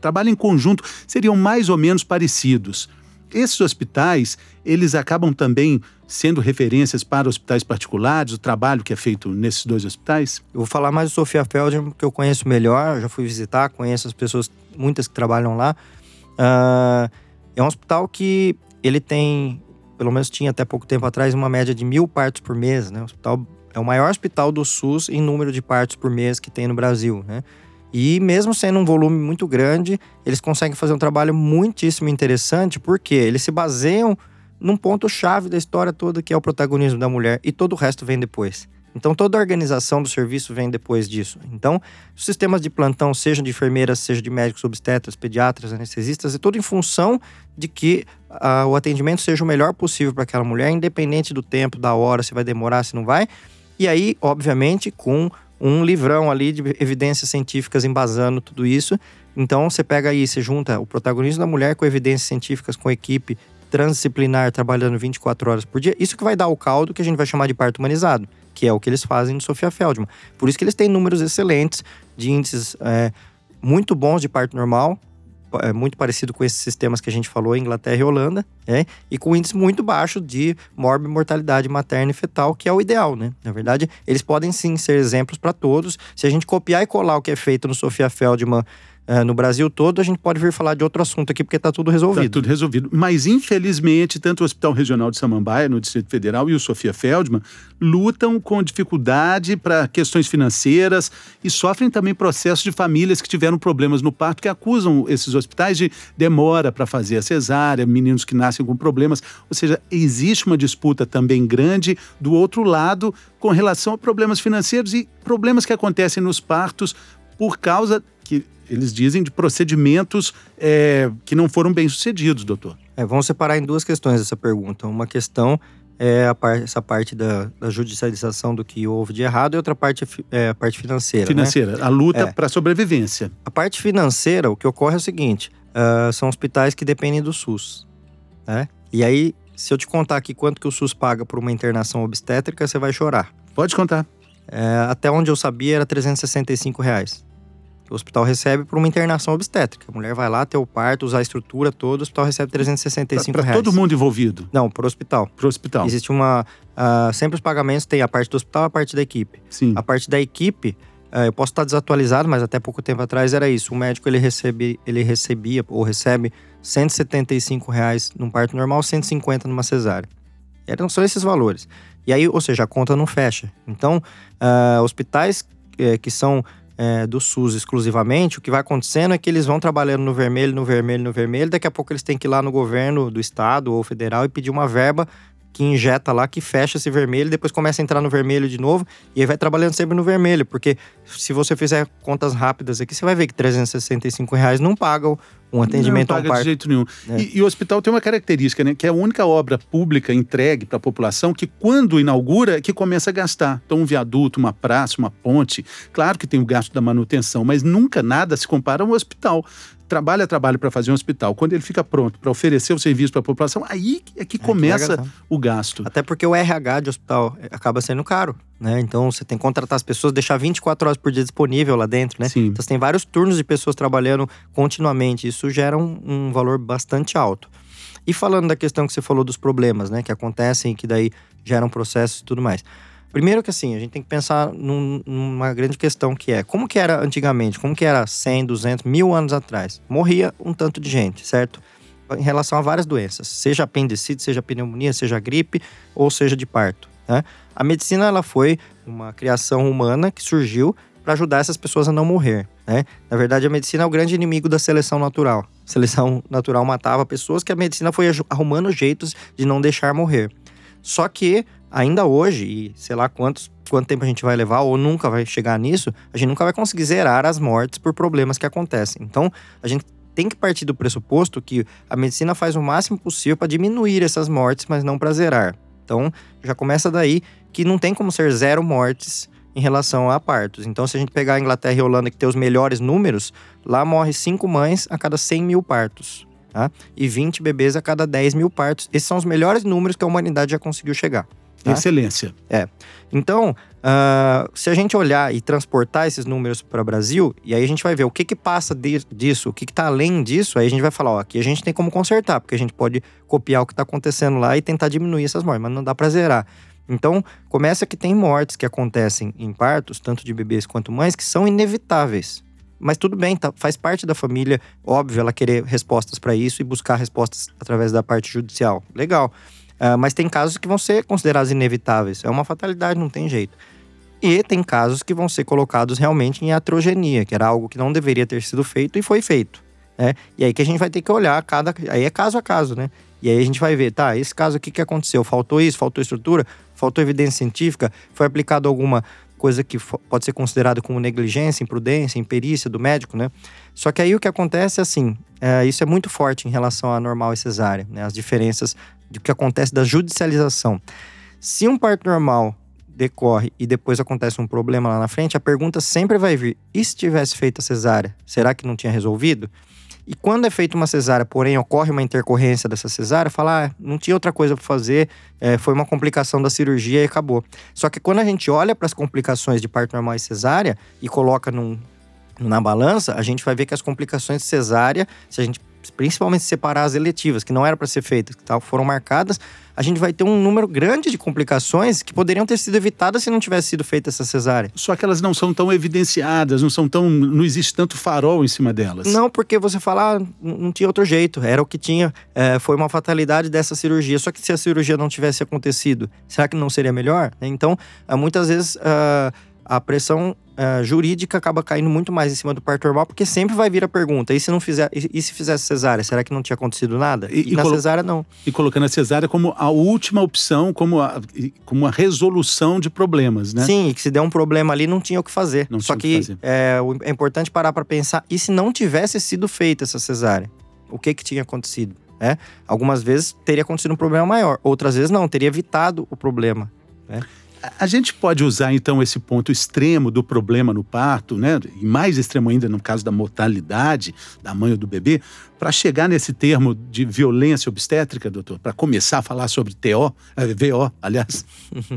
trabalha em conjunto, seriam mais ou menos parecidos. Esses hospitais, eles acabam também sendo referências para hospitais particulares, o trabalho que é feito nesses dois hospitais? Eu vou falar mais do Sofia Feldman, que eu conheço melhor, já fui visitar, conheço as pessoas, muitas que trabalham lá. Uh, é um hospital que ele tem pelo menos tinha até pouco tempo atrás, uma média de mil partos por mês, né? O hospital é o maior hospital do SUS em número de partos por mês que tem no Brasil, né? E mesmo sendo um volume muito grande, eles conseguem fazer um trabalho muitíssimo interessante, porque eles se baseiam num ponto-chave da história toda, que é o protagonismo da mulher, e todo o resto vem depois. Então, toda a organização do serviço vem depois disso. Então, os sistemas de plantão, sejam de enfermeiras, seja de médicos obstetras, pediatras, anestesistas, é tudo em função de que uh, o atendimento seja o melhor possível para aquela mulher, independente do tempo, da hora, se vai demorar, se não vai. E aí, obviamente, com um livrão ali de evidências científicas embasando tudo isso. Então, você pega aí, você junta o protagonismo da mulher com evidências científicas, com equipe transdisciplinar trabalhando 24 horas por dia, isso que vai dar o caldo que a gente vai chamar de parto humanizado, que é o que eles fazem no Sofia Feldman. Por isso que eles têm números excelentes de índices é, muito bons de parto normal, é muito parecido com esses sistemas que a gente falou, Inglaterra e Holanda, né? e com índice muito baixo de mortalidade materna e fetal, que é o ideal, né? Na verdade, eles podem sim ser exemplos para todos. Se a gente copiar e colar o que é feito no Sofia Feldman é, no Brasil todo, a gente pode vir falar de outro assunto aqui, porque está tudo resolvido. Está tudo resolvido. Mas, infelizmente, tanto o Hospital Regional de Samambaia, no Distrito Federal, e o Sofia Feldman lutam com dificuldade para questões financeiras e sofrem também processos de famílias que tiveram problemas no parto, que acusam esses hospitais de demora para fazer a cesárea, meninos que nascem com problemas. Ou seja, existe uma disputa também grande do outro lado com relação a problemas financeiros e problemas que acontecem nos partos por causa que eles dizem de procedimentos é, que não foram bem sucedidos, doutor. É, vamos separar em duas questões essa pergunta. Uma questão é par essa parte da, da, judicialização do que houve de errado e outra parte é a parte financeira. Né? Financeira, né? a luta é. para a sobrevivência. A parte financeira, o que ocorre é o seguinte: uh, são hospitais que dependem do SUS. Né? E aí, se eu te contar aqui quanto que o SUS paga por uma internação obstétrica, você vai chorar. Pode contar. É, até onde eu sabia era 365 reais o hospital recebe por uma internação obstétrica. A mulher vai lá ter o parto, usar a estrutura toda, o hospital recebe 365 pra, pra reais. Para todo mundo envolvido? Não, para o hospital. Para o hospital. Existe uma... Uh, sempre os pagamentos tem a parte do hospital e a parte da equipe. Sim. A parte da equipe, uh, eu posso estar desatualizado, mas até pouco tempo atrás era isso. O médico ele, recebe, ele recebia ou recebe 175 reais num parto normal, 150 numa cesárea. Eram só esses valores. E aí, ou seja, a conta não fecha. Então, uh, hospitais eh, que são é, do SUS exclusivamente, o que vai acontecendo é que eles vão trabalhando no vermelho, no vermelho, no vermelho, daqui a pouco eles têm que ir lá no governo do estado ou federal e pedir uma verba que injeta lá, que fecha esse vermelho, depois começa a entrar no vermelho de novo, e aí vai trabalhando sempre no vermelho, porque se você fizer contas rápidas aqui, você vai ver que 365 reais não pagam um atendimento não paga de jeito nenhum. É. E, e, o hospital tem uma característica, né? Que é a única obra pública entregue para a população que, quando inaugura, é que começa a gastar. Então, um viaduto, uma praça, uma ponte. Claro que tem o gasto da manutenção, mas nunca nada se compara a um hospital trabalha trabalho para fazer um hospital, quando ele fica pronto para oferecer o serviço para a população, aí é que é começa que o gasto. Até porque o RH de hospital acaba sendo caro, né? Então você tem que contratar as pessoas, deixar 24 horas por dia disponível lá dentro, né? Sim. Então você tem vários turnos de pessoas trabalhando continuamente, isso gera um, um valor bastante alto. E falando da questão que você falou dos problemas, né, que acontecem e que daí geram processos e tudo mais. Primeiro que assim, a gente tem que pensar num, numa grande questão que é como que era antigamente, como que era 100, 200, mil anos atrás. Morria um tanto de gente, certo? Em relação a várias doenças, seja apendicite, seja pneumonia, seja gripe ou seja de parto. Né? A medicina ela foi uma criação humana que surgiu para ajudar essas pessoas a não morrer. Né? Na verdade, a medicina é o grande inimigo da seleção natural. A seleção natural matava pessoas que a medicina foi arrumando jeitos de não deixar morrer. Só que ainda hoje, e sei lá quantos, quanto tempo a gente vai levar, ou nunca vai chegar nisso, a gente nunca vai conseguir zerar as mortes por problemas que acontecem. Então, a gente tem que partir do pressuposto que a medicina faz o máximo possível para diminuir essas mortes, mas não para zerar. Então, já começa daí que não tem como ser zero mortes em relação a partos. Então, se a gente pegar a Inglaterra e a Holanda, que tem os melhores números, lá morre cinco mães a cada 100 mil partos. Tá? E 20 bebês a cada 10 mil partos. Esses são os melhores números que a humanidade já conseguiu chegar. Tá? Excelência. É. Então, uh, se a gente olhar e transportar esses números para o Brasil, e aí a gente vai ver o que que passa de, disso, o que está além disso, aí a gente vai falar, ó, aqui a gente tem como consertar, porque a gente pode copiar o que está acontecendo lá e tentar diminuir essas mortes, mas não dá para zerar. Então, começa que tem mortes que acontecem em partos, tanto de bebês quanto mães, que são inevitáveis. Mas tudo bem, tá, faz parte da família, óbvio, ela querer respostas para isso e buscar respostas através da parte judicial. Legal. Uh, mas tem casos que vão ser considerados inevitáveis. É uma fatalidade, não tem jeito. E tem casos que vão ser colocados realmente em atrogenia, que era algo que não deveria ter sido feito e foi feito. Né? E aí que a gente vai ter que olhar cada. Aí é caso a caso, né? E aí a gente vai ver, tá, esse caso aqui que aconteceu? Faltou isso, faltou estrutura, faltou evidência científica, foi aplicado alguma coisa que pode ser considerada como negligência, imprudência, imperícia do médico, né? Só que aí o que acontece é assim, é, isso é muito forte em relação à normal e cesárea, né? As diferenças do que acontece da judicialização. Se um parto normal decorre e depois acontece um problema lá na frente, a pergunta sempre vai vir: e se tivesse feito a cesárea, será que não tinha resolvido? E quando é feita uma cesárea, porém ocorre uma intercorrência dessa cesárea, fala, ah, não tinha outra coisa para fazer, é, foi uma complicação da cirurgia e acabou. Só que quando a gente olha para as complicações de parto normal e cesárea e coloca num, na balança, a gente vai ver que as complicações de cesárea, se a gente principalmente separar as eletivas, que não era para ser feitas, que foram marcadas, a gente vai ter um número grande de complicações que poderiam ter sido evitadas se não tivesse sido feita essa cesárea. Só que elas não são tão evidenciadas, não são tão. não existe tanto farol em cima delas. Não, porque você fala, ah, não tinha outro jeito, era o que tinha, é, foi uma fatalidade dessa cirurgia. Só que se a cirurgia não tivesse acontecido, será que não seria melhor? Então, muitas vezes. Uh, a pressão uh, jurídica acaba caindo muito mais em cima do parto normal, porque sempre vai vir a pergunta: e se não fizer, e, e se fizesse cesárea, será que não tinha acontecido nada? E, e na cesárea não. E colocando a cesárea como a última opção, como a, como a resolução de problemas, né? Sim, e que se der um problema ali, não tinha o que fazer. Não Só que, que é, é importante parar para pensar: e se não tivesse sido feita essa cesárea? O que que tinha acontecido? É? Algumas vezes teria acontecido um problema maior, outras vezes não, teria evitado o problema. Né? A gente pode usar então esse ponto extremo do problema no parto, né? E mais extremo ainda no caso da mortalidade da mãe ou do bebê, para chegar nesse termo de violência obstétrica, doutor, para começar a falar sobre TO, é, VO, aliás.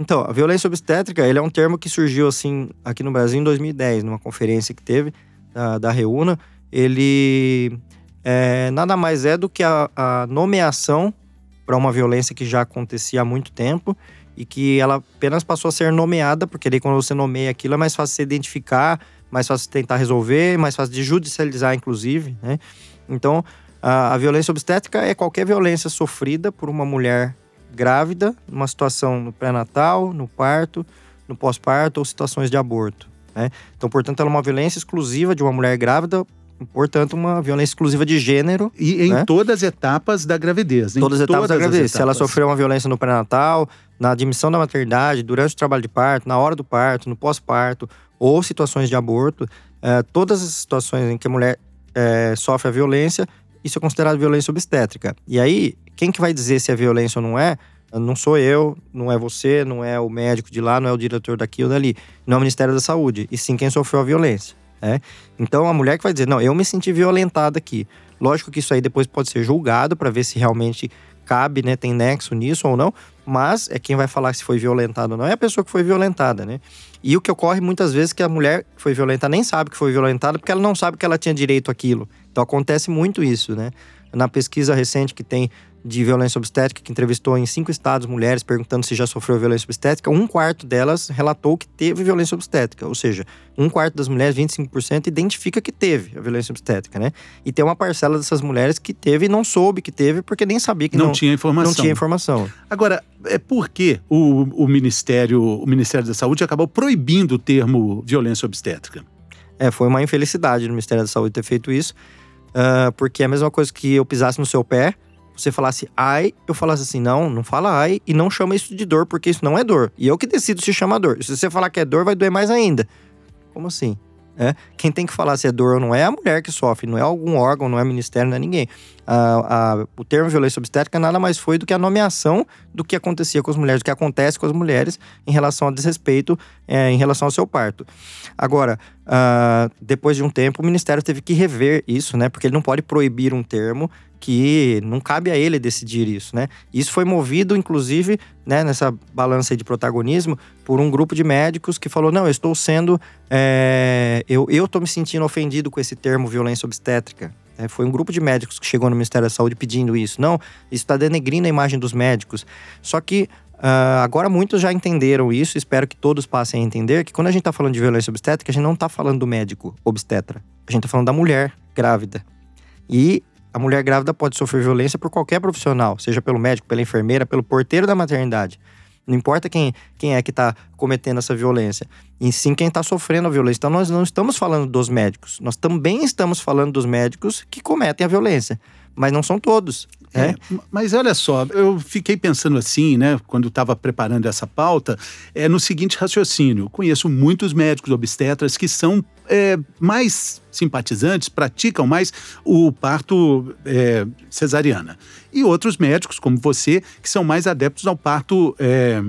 Então, a violência obstétrica, ele é um termo que surgiu assim aqui no Brasil em 2010, numa conferência que teve da, da Reúna. Ele é, nada mais é do que a, a nomeação para uma violência que já acontecia há muito tempo e que ela apenas passou a ser nomeada, porque daí quando você nomeia aquilo é mais fácil se identificar, mais fácil tentar resolver, mais fácil de judicializar, inclusive, né? Então, a, a violência obstétrica é qualquer violência sofrida por uma mulher grávida, numa situação no pré-natal, no parto, no pós-parto ou situações de aborto. Né? Então, portanto, ela é uma violência exclusiva de uma mulher grávida portanto, uma violência exclusiva de gênero. E em né? todas as etapas da gravidez. Todas as etapas todas da gravidez. Se ela sofreu uma violência no pré-natal, na admissão da maternidade, durante o trabalho de parto, na hora do parto, no pós-parto, ou situações de aborto, é, todas as situações em que a mulher é, sofre a violência, isso é considerado violência obstétrica. E aí, quem que vai dizer se é violência ou não é? Não sou eu, não é você, não é o médico de lá, não é o diretor daqui ou dali. Não é o Ministério da Saúde, e sim quem sofreu a violência. Né? Então a mulher que vai dizer, não, eu me senti violentada aqui. Lógico que isso aí depois pode ser julgado para ver se realmente cabe, né, tem nexo nisso ou não, mas é quem vai falar se foi violentada ou não é a pessoa que foi violentada, né? E o que ocorre muitas vezes é que a mulher que foi violentada nem sabe que foi violentada porque ela não sabe que ela tinha direito àquilo. Então acontece muito isso, né? Na pesquisa recente que tem de violência obstétrica, que entrevistou em cinco estados mulheres perguntando se já sofreu violência obstétrica, um quarto delas relatou que teve violência obstétrica. Ou seja, um quarto das mulheres, 25%, identifica que teve a violência obstétrica, né? E tem uma parcela dessas mulheres que teve e não soube que teve, porque nem sabia que não, não tinha informação. Não tinha informação. Agora, é por que o, o, Ministério, o Ministério da Saúde acabou proibindo o termo violência obstétrica? É, foi uma infelicidade no Ministério da Saúde ter feito isso, uh, porque é a mesma coisa que eu pisasse no seu pé você falasse ai, eu falasse assim, não, não fala ai e não chama isso de dor, porque isso não é dor. E eu que decido se chama dor. Se você falar que é dor, vai doer mais ainda. Como assim? É? Quem tem que falar se é dor ou não é a mulher que sofre, não é algum órgão, não é ministério, não é ninguém. A, a, o termo violência obstétrica nada mais foi do que a nomeação do que acontecia com as mulheres, do que acontece com as mulheres em relação ao desrespeito, é, em relação ao seu parto. Agora, uh, depois de um tempo, o ministério teve que rever isso, né? Porque ele não pode proibir um termo que não cabe a ele decidir isso, né? Isso foi movido, inclusive, né, nessa balança de protagonismo, por um grupo de médicos que falou: não, eu estou sendo. É, eu, eu estou me sentindo ofendido com esse termo violência obstétrica. É, foi um grupo de médicos que chegou no Ministério da Saúde pedindo isso. Não, isso está denegrindo a imagem dos médicos. Só que Uh, agora muitos já entenderam isso, espero que todos passem a entender que quando a gente está falando de violência obstétrica, a gente não está falando do médico obstetra. A gente está falando da mulher grávida. E A mulher grávida pode sofrer violência por qualquer profissional, seja pelo médico, pela enfermeira, pelo porteiro da maternidade. Não importa quem, quem é que está cometendo essa violência, e sim quem está sofrendo a violência. Então, nós não estamos falando dos médicos, nós também estamos falando dos médicos que cometem a violência, mas não são todos. É, mas olha só, eu fiquei pensando assim, né, quando estava preparando essa pauta, é no seguinte raciocínio. Conheço muitos médicos obstetras que são é, mais simpatizantes, praticam mais o parto é, cesariana. E outros médicos, como você, que são mais adeptos ao parto é,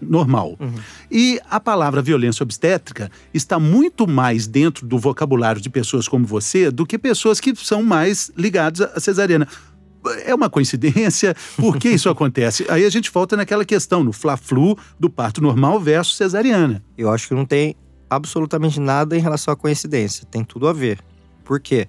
normal. Uhum. E a palavra violência obstétrica está muito mais dentro do vocabulário de pessoas como você do que pessoas que são mais ligadas à cesariana é uma coincidência? Por que isso acontece? Aí a gente volta naquela questão, no fla-flu do parto normal versus cesariana. Eu acho que não tem absolutamente nada em relação à coincidência. Tem tudo a ver. Por quê?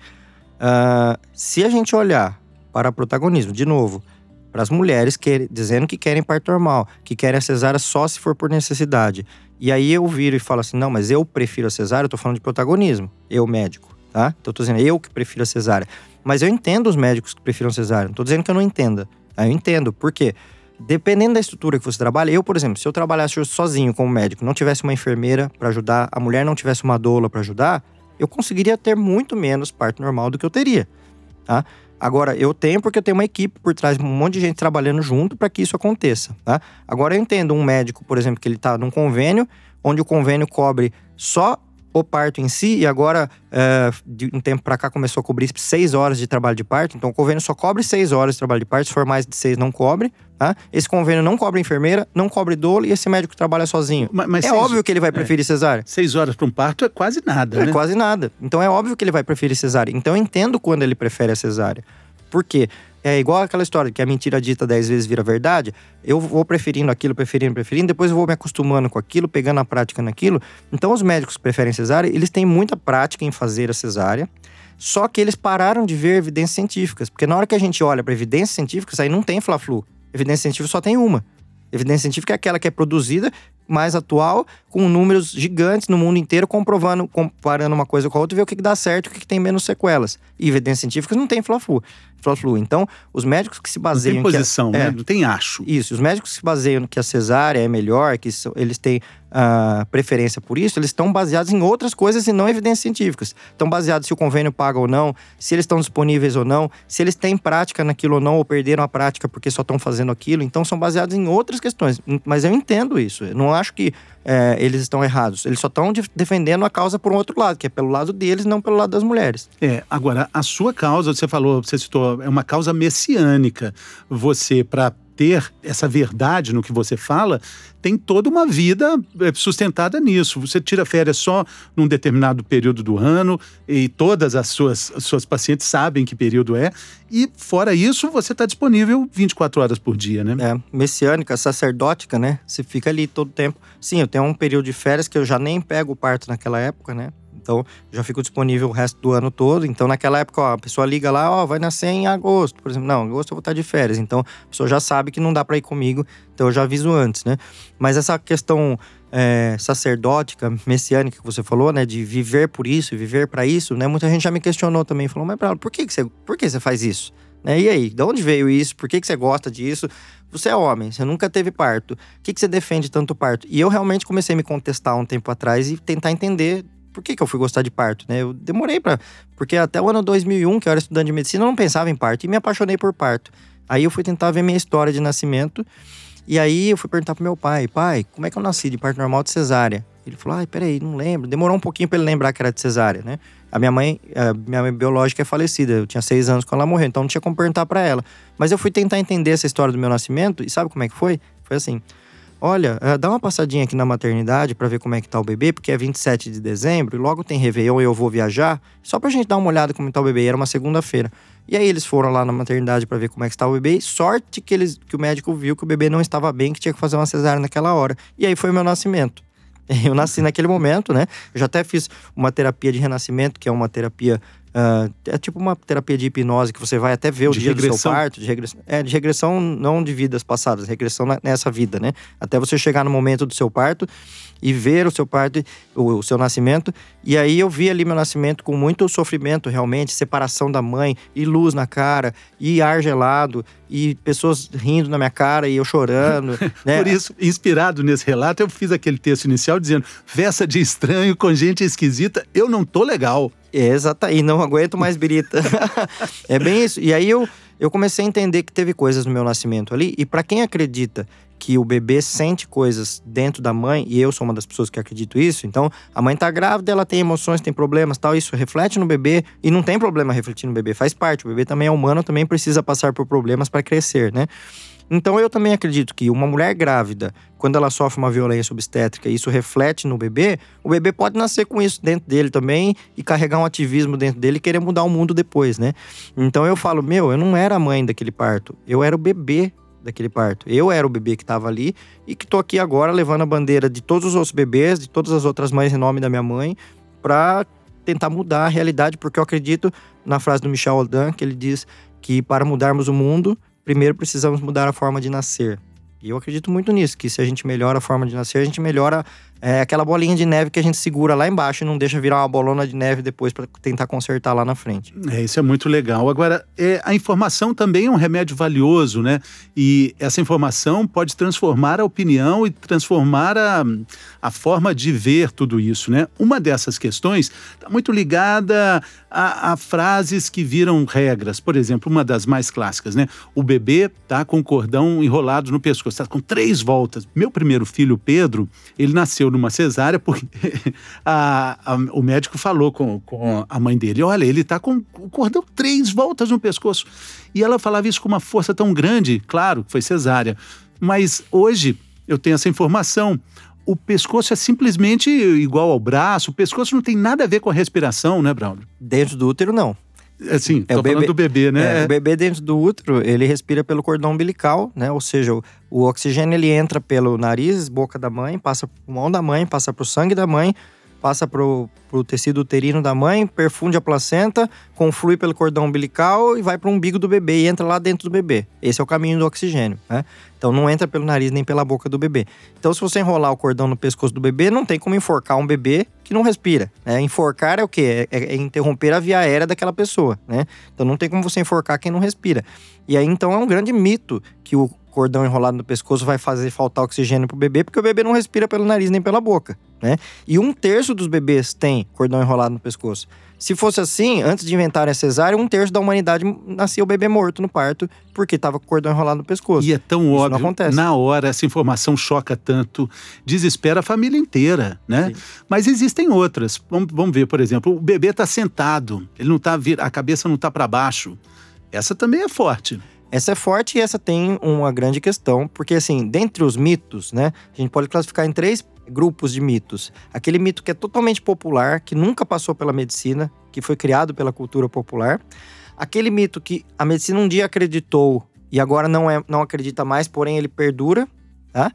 Uh, se a gente olhar para protagonismo, de novo, para as mulheres que, dizendo que querem parto normal, que querem a cesárea só se for por necessidade. E aí eu viro e falo assim: não, mas eu prefiro a cesárea, eu tô falando de protagonismo, eu médico, tá? Então eu tô dizendo, eu que prefiro a cesárea. Mas eu entendo os médicos que prefiram cesárea. Não tô dizendo que eu não entenda. Eu entendo. Por quê? Dependendo da estrutura que você trabalha, eu, por exemplo, se eu trabalhasse sozinho como médico, não tivesse uma enfermeira para ajudar, a mulher não tivesse uma doula para ajudar, eu conseguiria ter muito menos parto normal do que eu teria, tá? Agora, eu tenho porque eu tenho uma equipe por trás, um monte de gente trabalhando junto para que isso aconteça, tá? Agora, eu entendo um médico, por exemplo, que ele está num convênio, onde o convênio cobre só o parto em si, e agora, é, de um tempo para cá, começou a cobrir seis horas de trabalho de parto. Então, o convênio só cobre seis horas de trabalho de parto. Se for mais de seis, não cobre. Tá? Esse convênio não cobre enfermeira, não cobre dolo e esse médico trabalha sozinho. Mas, mas é seis, óbvio que ele vai preferir é, cesárea. Seis horas para um parto é quase nada, é né? É quase nada. Então, é óbvio que ele vai preferir cesárea. Então, eu entendo quando ele prefere a cesárea. Por quê? É igual aquela história que a mentira dita dez vezes vira verdade. Eu vou preferindo aquilo, preferindo, preferindo, depois eu vou me acostumando com aquilo, pegando a prática naquilo. Então, os médicos que preferem cesárea, eles têm muita prática em fazer a cesárea. Só que eles pararam de ver evidências científicas. Porque na hora que a gente olha para evidências científicas, aí não tem fla-flu. Evidência científica só tem uma. Evidência científica é aquela que é produzida mais atual, com números gigantes no mundo inteiro, comprovando, comparando uma coisa com a outra, ver o que, que dá certo e o que, que tem menos sequelas. E evidências científicas não tem fla-flu. Fla-flu. Então, os médicos que se baseiam. Não tem posição, a, né? É, não tem acho. Isso. Os médicos que se baseiam que a cesárea é melhor, que eles têm preferência por isso, eles estão baseados em outras coisas e não evidências científicas. Estão baseados se o convênio paga ou não, se eles estão disponíveis ou não, se eles têm prática naquilo ou não, ou perderam a prática porque só estão fazendo aquilo. Então, são baseados em outras questões. Mas eu entendo isso. Eu não acho que é, eles estão errados. Eles só estão defendendo a causa por um outro lado, que é pelo lado deles, não pelo lado das mulheres. É, agora, a sua causa, você falou, você citou, é uma causa messiânica. Você, para ter essa verdade no que você fala, tem toda uma vida é, sustentada nisso. Você tira férias só num determinado período do ano e todas as suas, as suas pacientes sabem que período é. E fora isso, você está disponível 24 horas por dia, né? É, messiânica, sacerdótica, né? Você fica ali todo tempo. Sim, eu tenho um período de férias que eu já nem pego o parto naquela época, né? Então, já fico disponível o resto do ano todo. Então, naquela época, ó, a pessoa liga lá, ó, vai nascer em agosto, por exemplo. Não, agosto eu vou estar de férias. Então, a pessoa já sabe que não dá para ir comigo. Então, eu já aviso antes, né? Mas essa questão é, sacerdótica, messiânica que você falou, né? De viver por isso, viver para isso, né? Muita gente já me questionou também. Falou, mas por que, que, você, por que você faz isso? Né? E aí, de onde veio isso? Por que, que você gosta disso? Você é homem, você nunca teve parto. O que, que você defende tanto parto? E eu realmente comecei a me contestar um tempo atrás e tentar entender por que, que eu fui gostar de parto, né? Eu demorei para Porque até o ano 2001, que eu era estudante de medicina, eu não pensava em parto e me apaixonei por parto. Aí eu fui tentar ver minha história de nascimento. E aí eu fui perguntar pro meu pai: pai, como é que eu nasci de parto normal de cesárea? Ele falou: ai, peraí, não lembro. Demorou um pouquinho para ele lembrar que era de cesárea, né? A minha mãe, a minha mãe biológica é falecida. Eu tinha seis anos quando ela morreu, então não tinha como perguntar para ela. Mas eu fui tentar entender essa história do meu nascimento e sabe como é que foi? Foi assim: olha, uh, dá uma passadinha aqui na maternidade para ver como é que tá o bebê, porque é 27 de dezembro e logo tem Réveillon e eu vou viajar, só pra gente dar uma olhada como tá o bebê. E era uma segunda-feira. E aí eles foram lá na maternidade para ver como é que estava o bebê. Sorte que, eles, que o médico viu que o bebê não estava bem, que tinha que fazer uma cesárea naquela hora. E aí foi o meu nascimento. Eu nasci naquele momento, né? Eu já até fiz uma terapia de renascimento, que é uma terapia Uh, é tipo uma terapia de hipnose que você vai até ver o de dia regressão. do seu parto. De regressão. É, de regressão não de vidas passadas, regressão nessa vida, né? Até você chegar no momento do seu parto e ver o seu parto, o, o, seu nascimento. E aí eu vi ali meu nascimento com muito sofrimento, realmente, separação da mãe, e luz na cara, e ar gelado, e pessoas rindo na minha cara e eu chorando. né? Por isso, inspirado nesse relato, eu fiz aquele texto inicial dizendo: festa de estranho com gente esquisita, eu não tô legal. É, exato, e não aguento mais birita. é bem isso. E aí eu, eu comecei a entender que teve coisas no meu nascimento ali, e para quem acredita que o bebê sente coisas dentro da mãe, e eu sou uma das pessoas que acredito isso. Então, a mãe tá grávida, ela tem emoções, tem problemas, tal, isso reflete no bebê e não tem problema refletir no bebê, faz parte. O bebê também é humano, também precisa passar por problemas para crescer, né? Então, eu também acredito que uma mulher grávida, quando ela sofre uma violência obstétrica e isso reflete no bebê, o bebê pode nascer com isso dentro dele também e carregar um ativismo dentro dele e querer mudar o mundo depois, né? Então, eu falo, meu, eu não era a mãe daquele parto, eu era o bebê daquele parto. Eu era o bebê que estava ali e que tô aqui agora levando a bandeira de todos os outros bebês, de todas as outras mães em nome da minha mãe, para tentar mudar a realidade, porque eu acredito na frase do Michel Aldan, que ele diz que para mudarmos o mundo, primeiro precisamos mudar a forma de nascer. E eu acredito muito nisso, que se a gente melhora a forma de nascer, a gente melhora é, aquela bolinha de neve que a gente segura lá embaixo e não deixa virar uma bolona de neve depois para tentar consertar lá na frente. É, isso é muito legal. Agora, é, a informação também é um remédio valioso, né? E essa informação pode transformar a opinião e transformar a, a forma de ver tudo isso, né? Uma dessas questões está muito ligada a, a, frases que viram regras. Por exemplo, uma das mais clássicas, né? O bebê tá com o cordão enrolado no pescoço, tá com três voltas. Meu primeiro filho, Pedro, ele nasceu numa cesárea porque a, a, o médico falou com, com a mãe dele: olha, ele tá com o cordão três voltas no pescoço. E ela falava isso com uma força tão grande, claro, foi cesárea. Mas hoje eu tenho essa informação. O pescoço é simplesmente igual ao braço, o pescoço não tem nada a ver com a respiração, né, Braulio? Dentro do útero, não. Assim, é, tô falando bebê, do bebê, né? É, o bebê dentro do útero, ele respira pelo cordão umbilical, né? Ou seja, o, o oxigênio ele entra pelo nariz, boca da mãe, passa pro pulmão da mãe, passa pro sangue da mãe, passa pro, pro tecido uterino da mãe, perfunde a placenta, conflui pelo cordão umbilical e vai pro umbigo do bebê e entra lá dentro do bebê. Esse é o caminho do oxigênio, né? Então não entra pelo nariz nem pela boca do bebê. Então se você enrolar o cordão no pescoço do bebê, não tem como enforcar um bebê que não respira. Né? Enforcar é o quê? É, é, interromper a via aérea daquela pessoa, né? Então não tem como você enforcar quem não respira. E aí então é um grande mito que o cordão enrolado no pescoço vai fazer faltar oxigênio pro bebê, porque o bebê não respira pelo nariz nem pela boca, né? E um terço dos bebês tem cordão enrolado no pescoço. Se fosse assim, antes de inventarem a cesárea, um terço da humanidade nascia o bebê morto no parto, porque estava com o cordão enrolado no pescoço. E é tão Isso óbvio, não acontece. na hora essa informação choca tanto, desespera a família inteira, né? Sim. Mas existem outras. Vamos, vamos ver, por exemplo, o bebê está sentado, ele não tá a cabeça não está para baixo. Essa também é forte. Essa é forte e essa tem uma grande questão, porque assim, dentre os mitos, né, a gente pode classificar em três grupos de mitos. Aquele mito que é totalmente popular, que nunca passou pela medicina, que foi criado pela cultura popular. Aquele mito que a medicina um dia acreditou e agora não, é, não acredita mais, porém ele perdura, tá?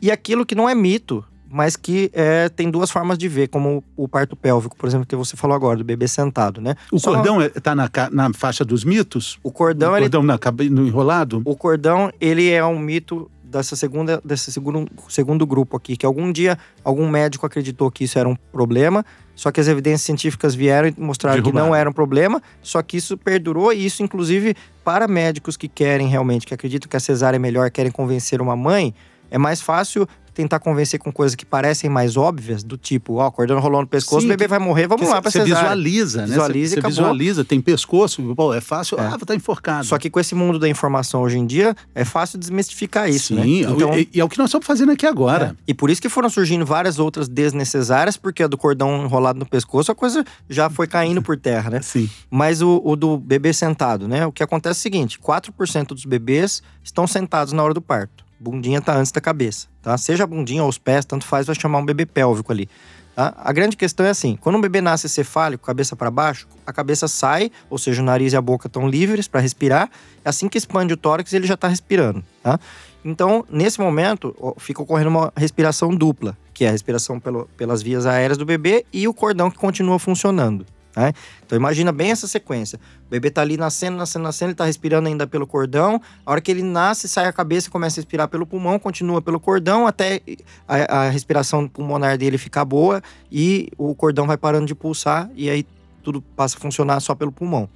E aquilo que não é mito, mas que é, tem duas formas de ver, como o parto pélvico, por exemplo, que você falou agora, do bebê sentado, né? O Só... cordão está na, na faixa dos mitos? O cordão, o cordão ele... na, no enrolado? O cordão, ele é um mito dessa segunda, desse segundo, segundo grupo aqui, que algum dia algum médico acreditou que isso era um problema, só que as evidências científicas vieram e mostraram que não era um problema, só que isso perdurou e isso, inclusive, para médicos que querem realmente, que acreditam que a cesárea é melhor, querem convencer uma mãe, é mais fácil tentar convencer com coisas que parecem mais óbvias, do tipo, ó, oh, cordão rolou no pescoço, Sim, o bebê vai morrer, vamos lá pra Você visualiza, né? Visualiza Você visualiza, tem pescoço, pô, é fácil, é. ah, tá enforcado. Só que com esse mundo da informação hoje em dia, é fácil desmistificar isso, Sim, né? Então, e, e, é o que nós estamos fazendo aqui agora. É. E por isso que foram surgindo várias outras desnecessárias, porque a do cordão enrolado no pescoço, a coisa já foi caindo por terra, né? Sim. Mas o, o do bebê sentado, né? O que acontece é o seguinte, 4% dos bebês estão sentados na hora do parto. Bundinha tá antes da cabeça, tá? Seja a bundinha ou os pés, tanto faz, vai chamar um bebê pélvico ali. Tá? A grande questão é assim: quando um bebê nasce cefálico, cabeça para baixo, a cabeça sai, ou seja, o nariz e a boca estão livres para respirar. Assim que expande o tórax, ele já está respirando. Tá? Então, nesse momento, fica ocorrendo uma respiração dupla, que é a respiração pelo, pelas vias aéreas do bebê e o cordão que continua funcionando. Né? Então imagina bem essa sequência. O bebê tá ali nascendo, nascendo, nascendo, ele tá respirando ainda pelo cordão. A hora que ele nasce, sai a cabeça e começa a respirar pelo pulmão, continua pelo cordão até a, a respiração pulmonar dele ficar boa e o cordão vai parando de pulsar e aí tudo passa a funcionar só pelo pulmão.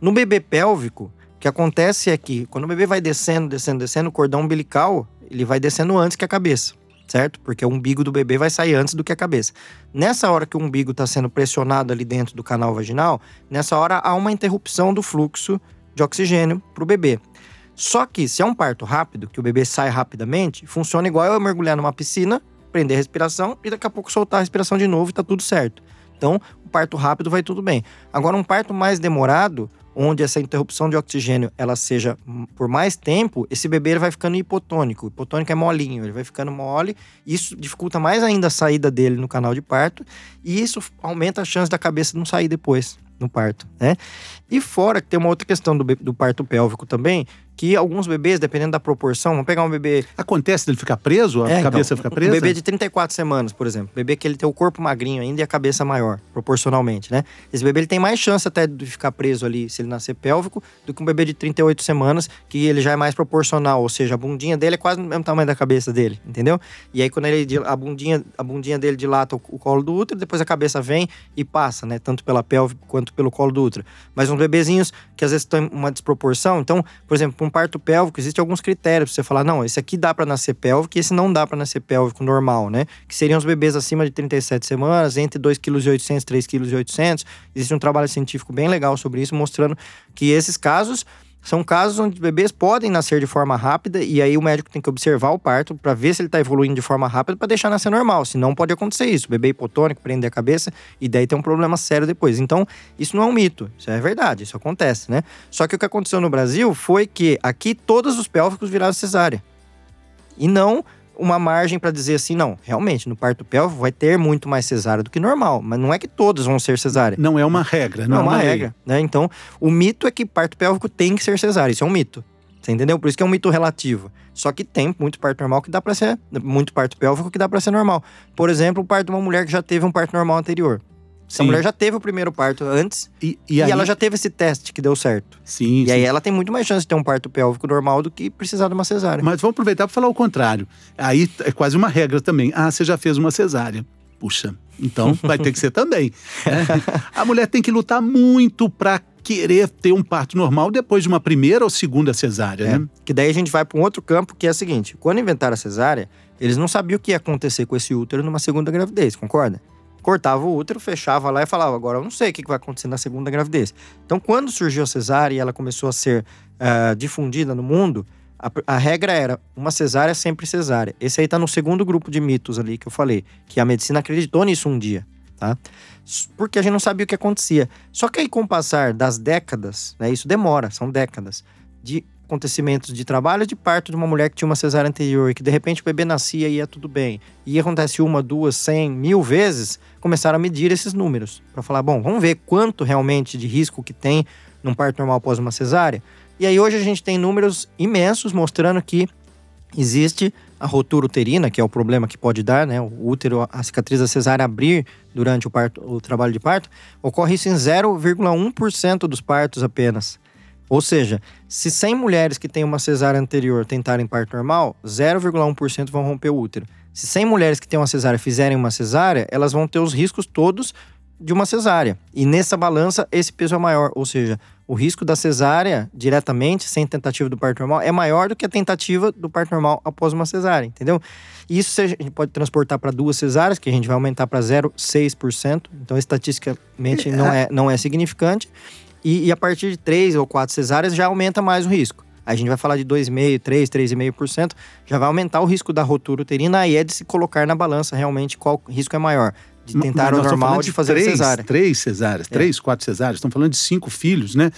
No bebê pélvico, o que acontece é que quando o bebê vai descendo, descendo, descendo, o cordão umbilical ele vai descendo antes que a cabeça certo? Porque o umbigo do bebê vai sair antes do que a cabeça. Nessa hora que o umbigo está sendo pressionado ali dentro do canal vaginal, nessa hora há uma interrupção do fluxo de oxigênio para o bebê. Só que se é um parto rápido, que o bebê sai rapidamente, funciona igual eu mergulhar numa piscina, prender a respiração e daqui a pouco soltar a respiração de novo e tá tudo certo. Então, o parto rápido vai tudo bem. Agora, um parto mais demorado, onde essa interrupção de oxigênio ela seja por mais tempo, esse bebê vai ficando hipotônico. Hipotônico é molinho, ele vai ficando mole. Isso dificulta mais ainda a saída dele no canal de parto e isso aumenta a chance da cabeça não sair depois no parto, né? E fora que tem uma outra questão do, do parto pélvico também, que alguns bebês, dependendo da proporção, vamos pegar um bebê. Acontece dele ficar preso? A é, cabeça então, fica presa? Um bebê de 34 semanas, por exemplo. Bebê que ele tem o corpo magrinho ainda e a cabeça maior, proporcionalmente, né? Esse bebê ele tem mais chance até de ficar preso ali, se ele nascer pélvico, do que um bebê de 38 semanas, que ele já é mais proporcional, ou seja, a bundinha dele é quase o mesmo tamanho da cabeça dele, entendeu? E aí quando ele a bundinha, a bundinha dele dilata o, o colo do útero, depois a cabeça vem e passa, né? Tanto pela pelve quanto pelo colo do útero. Mas uns bebezinhos que às vezes têm uma desproporção, então, por exemplo, um parto pélvico, existem alguns critérios pra você falar, não, esse aqui dá para nascer pélvico e esse não dá para nascer pélvico normal, né? Que seriam os bebês acima de 37 semanas, entre 2,8 kg e 3,8 kg. Existe um trabalho científico bem legal sobre isso, mostrando que esses casos são casos onde bebês podem nascer de forma rápida e aí o médico tem que observar o parto para ver se ele está evoluindo de forma rápida para deixar nascer normal. Senão pode acontecer isso. O bebê hipotônico, prender a cabeça e daí tem um problema sério depois. Então, isso não é um mito. Isso é verdade. Isso acontece, né? Só que o que aconteceu no Brasil foi que aqui todos os pélvicos viraram cesárea. E não uma margem para dizer assim, não, realmente, no parto pélvico vai ter muito mais cesárea do que normal, mas não é que todos vão ser cesárea. Não é uma regra, não, não é uma, regra, né? Então, o mito é que parto pélvico tem que ser cesárea, isso é um mito. Você entendeu? Por isso que é um mito relativo. Só que tem muito parto normal que dá para ser, muito parto pélvico que dá para ser normal. Por exemplo, o parto de uma mulher que já teve um parto normal anterior. Sim. A mulher já teve o primeiro parto antes e, e, e aí... ela já teve esse teste que deu certo. Sim. E sim. aí ela tem muito mais chance de ter um parto pélvico normal do que precisar de uma cesárea. Mas vamos aproveitar para falar o contrário. Aí é quase uma regra também. Ah, você já fez uma cesárea. Puxa, então vai ter que ser também. Né? A mulher tem que lutar muito para querer ter um parto normal depois de uma primeira ou segunda cesárea, é. né? Que daí a gente vai para um outro campo que é o seguinte: quando inventaram a cesárea, eles não sabiam o que ia acontecer com esse útero numa segunda gravidez, concorda? Cortava o útero, fechava lá e falava: agora eu não sei o que vai acontecer na segunda gravidez. Então, quando surgiu a cesárea e ela começou a ser uh, difundida no mundo, a, a, regra era uma cesárea sempre cesárea. Esse aí tá no segundo grupo de mitos ali que eu falei, que a medicina acreditou nisso um dia, tá? Porque a gente não sabia o que acontecia. Só que aí, com o passar das décadas, né, isso demora, são décadas, de acontecimentos de trabalho de parto de uma mulher que tinha uma cesárea anterior e que de repente o bebê nascia e ia tudo bem, e acontece uma, duas, cem, mil vezes, começaram a medir esses números para falar, bom, vamos ver quanto realmente de risco que tem num parto normal após uma cesárea. E aí hoje a gente tem números imensos mostrando que existe a rotura uterina, que é o problema que pode dar, né? O útero, a cicatriz da cesárea abrir durante o parto, o trabalho de parto, ocorre isso em 0,1% dos partos apenas. Ou seja, se 100 mulheres que têm uma cesárea anterior tentarem parto normal, 0,1% vão romper o útero. Se 100 mulheres que têm uma cesárea fizerem uma cesárea, elas vão ter os riscos todos de uma cesárea. E nessa balança, esse peso é maior. Ou seja, o risco da cesárea, diretamente, sem tentativa do parto normal, é maior do que a tentativa do parto normal após uma cesárea, entendeu? E isso a gente pode transportar para duas cesáreas, que a gente vai aumentar para 0,6%. Então, estatisticamente, não é, não é significante. E, e a partir de três ou quatro cesáreas já aumenta mais o risco. A gente vai falar de 2,5%, 3%, 3,5%, já vai aumentar o risco da rotura uterina, aí é de se colocar na balança realmente qual risco é maior. De tentar o normal de, fazer três, cesárea. Três cesáreas, é. três, quatro cesáreas. Estamos falando de cinco filhos, né?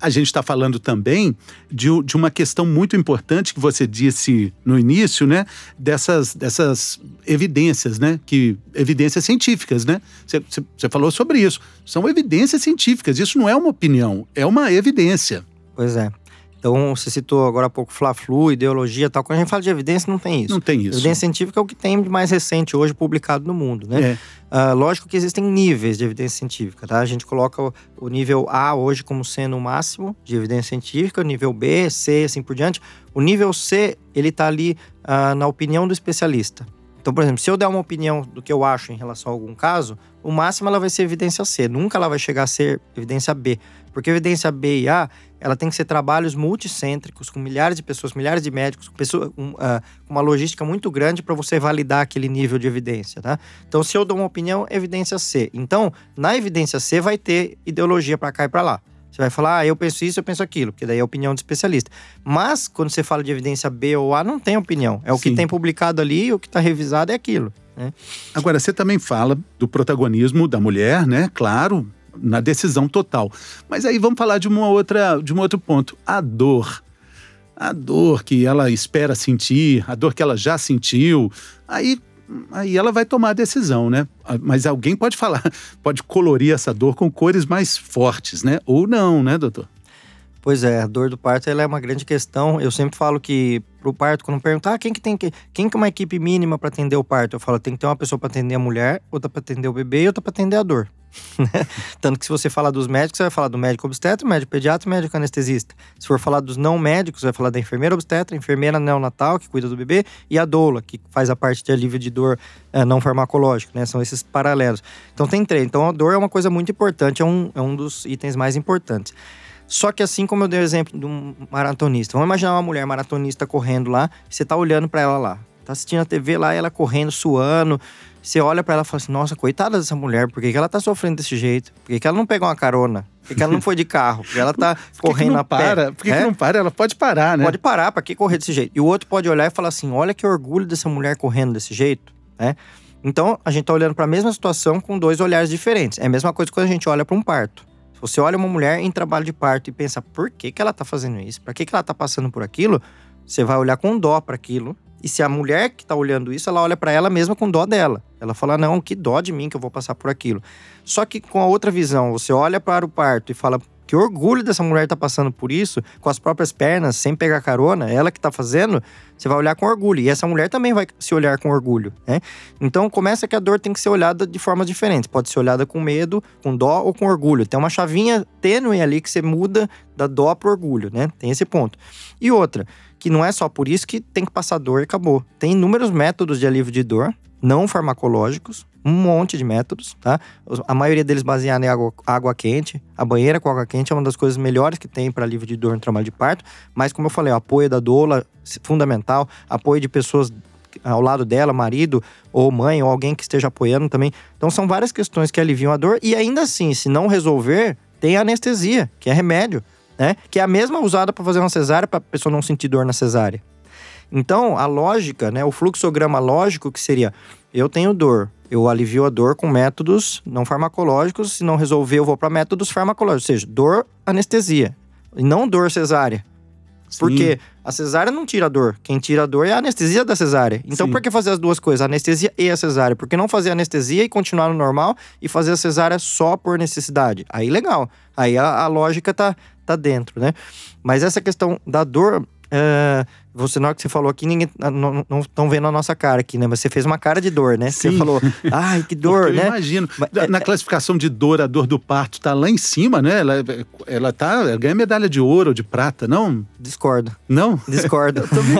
A gente está falando também de, de uma questão muito importante que você disse no início, né? Dessas, dessas evidências, né? Que, evidências científicas, né? Você, falou sobre isso. São evidências científicas. Isso não é uma opinião, é uma evidência. Pois é. Então, você citou agora há pouco Fla-Flu, ideologia e tal. Quando a gente fala de evidência, não tem isso. Não tem isso. Evidência científica é o que tem de mais recente hoje publicado no mundo, né? É. Uh, lógico que existem níveis de evidência científica, tá? A gente coloca o, o, nível A hoje como sendo o máximo de evidência científica, o nível B, C, assim por diante. O nível C, ele tá ali uh, na opinião do especialista. Então, por exemplo, se eu der uma opinião do que eu acho em relação a algum caso, o máximo ela vai ser evidência C, nunca ela vai chegar a ser evidência B. Porque evidência B e A, ela tem que ser trabalhos multicêntricos, com milhares de pessoas, milhares de médicos, com, pessoa, um, uh, uma logística muito grande para você validar aquele nível de evidência, tá? Então, se eu dou uma opinião, evidência C. Então, na evidência C vai ter ideologia para cá e para lá. Você vai falar, ah, eu penso isso, eu penso aquilo, porque daí é a opinião do especialista. Mas, quando você fala de evidência B ou A, não tem opinião. É o Sim. que tem publicado ali, o que está revisado é aquilo. Né? Agora, você também fala do protagonismo da mulher, né? Claro, na decisão total. Mas aí vamos falar de uma outra, de um outro ponto, a dor. A dor que ela espera sentir, a dor que ela já sentiu. Aí aí ela vai tomar a decisão, né? Mas alguém pode falar, pode colorir essa dor com cores mais fortes, né? Ou não, né, doutor? Pois é, a dor do parto é uma grande questão. Eu sempre falo que pro parto, quando perguntar ah, quem que tem que. Quem que é uma equipe mínima para atender o parto? Eu falo, tem que ter uma pessoa para atender a mulher, outra para atender o bebê e outra para atender a dor. Né? Tanto que se você falar dos médicos, você vai falar do médico obstetra, médico pediatra, médico anestesista. Se for falar dos não médicos, vai falar da enfermeira obstetra, enfermeira neonatal, que cuida do bebê, e a doula, que faz a parte de alívio de dor é, não farmacológico, né? São esses paralelos. Então tem três. Então a dor é uma coisa muito importante, é um, é um dos itens mais importantes. Só que assim como eu dei o exemplo de um maratonista, vamos imaginar uma mulher maratonista correndo lá, você tá olhando para ela lá, tá assistindo a TV lá, ela correndo, suando, você olha para ela e fala assim: nossa, coitada dessa mulher, por que, que ela tá sofrendo desse jeito? Por que, que ela não pegou uma carona? Por que, que ela não foi de carro? Porque ela tá correndo que a pé. Para? Por que, é? que não para? Ela pode parar, né? Pode parar, pra que correr desse jeito? E o outro pode olhar e falar assim: olha que orgulho dessa mulher correndo desse jeito, né? Então, a gente tá olhando para a mesma situação com dois olhares diferentes. É a mesma coisa quando a gente olha para um parto. Se você olha uma mulher em trabalho de parto e pensa, por que, que ela tá fazendo isso? Para que, que ela tá passando por aquilo? Você vai olhar com dó para aquilo e se a mulher que está olhando isso, ela olha para ela mesma com dó dela. Ela fala: "Não, que dó de mim que eu vou passar por aquilo". Só que com a outra visão, você olha para o parto e fala: que orgulho dessa mulher tá passando por isso, com as próprias pernas, sem pegar carona, ela que está fazendo, você vai olhar com orgulho. E essa mulher também vai se olhar com orgulho, né? Então começa que a dor tem que ser olhada de formas diferentes. Pode ser olhada com medo, com dó ou com orgulho. Tem uma chavinha tênue ali que você muda da dó para orgulho, né? Tem esse ponto. E outra, que não é só por isso que tem que passar dor e acabou. Tem inúmeros métodos de alívio de dor, não farmacológicos, um monte de métodos, tá? A maioria deles baseados em água, água quente. A banheira com água quente é uma das coisas melhores que tem para alívio de dor no trabalho de parto. Mas, como eu falei, o apoio da doula, fundamental. Apoio de pessoas ao lado dela, marido ou mãe, ou alguém que esteja apoiando também. Então, são várias questões que aliviam a dor. E ainda assim, se não resolver, tem anestesia, que é remédio né? Que é a mesma usada para fazer uma cesárea para a pessoa não sentir dor na cesárea. Então, a lógica, né, o fluxograma lógico que seria: eu tenho dor, eu alivio a dor com métodos não farmacológicos, se não resolver, eu vou para métodos farmacológicos, ou seja, dor, anestesia, e não dor cesárea. Sim. Porque a cesárea não tira a dor. Quem tira a dor é a anestesia da cesárea. Então, Sim. por que fazer as duas coisas, a anestesia e a cesárea? Por que não fazer a anestesia e continuar no normal e fazer a cesárea só por necessidade? Aí, legal. Aí a, a lógica tá, tá dentro, né? Mas essa questão da dor, é, você, na hora que você falou aqui, ninguém ah, não estão vendo a nossa cara aqui, né? Mas você fez uma cara de dor, né? Sim. Você falou, ai, que dor, né? imagino. Mas, Na é, classificação de dor, a dor do parto tá lá em cima, né? Ela, ela tá. Ela ganha medalha de ouro ou de prata, não? Discordo. Não? Discordo. eu também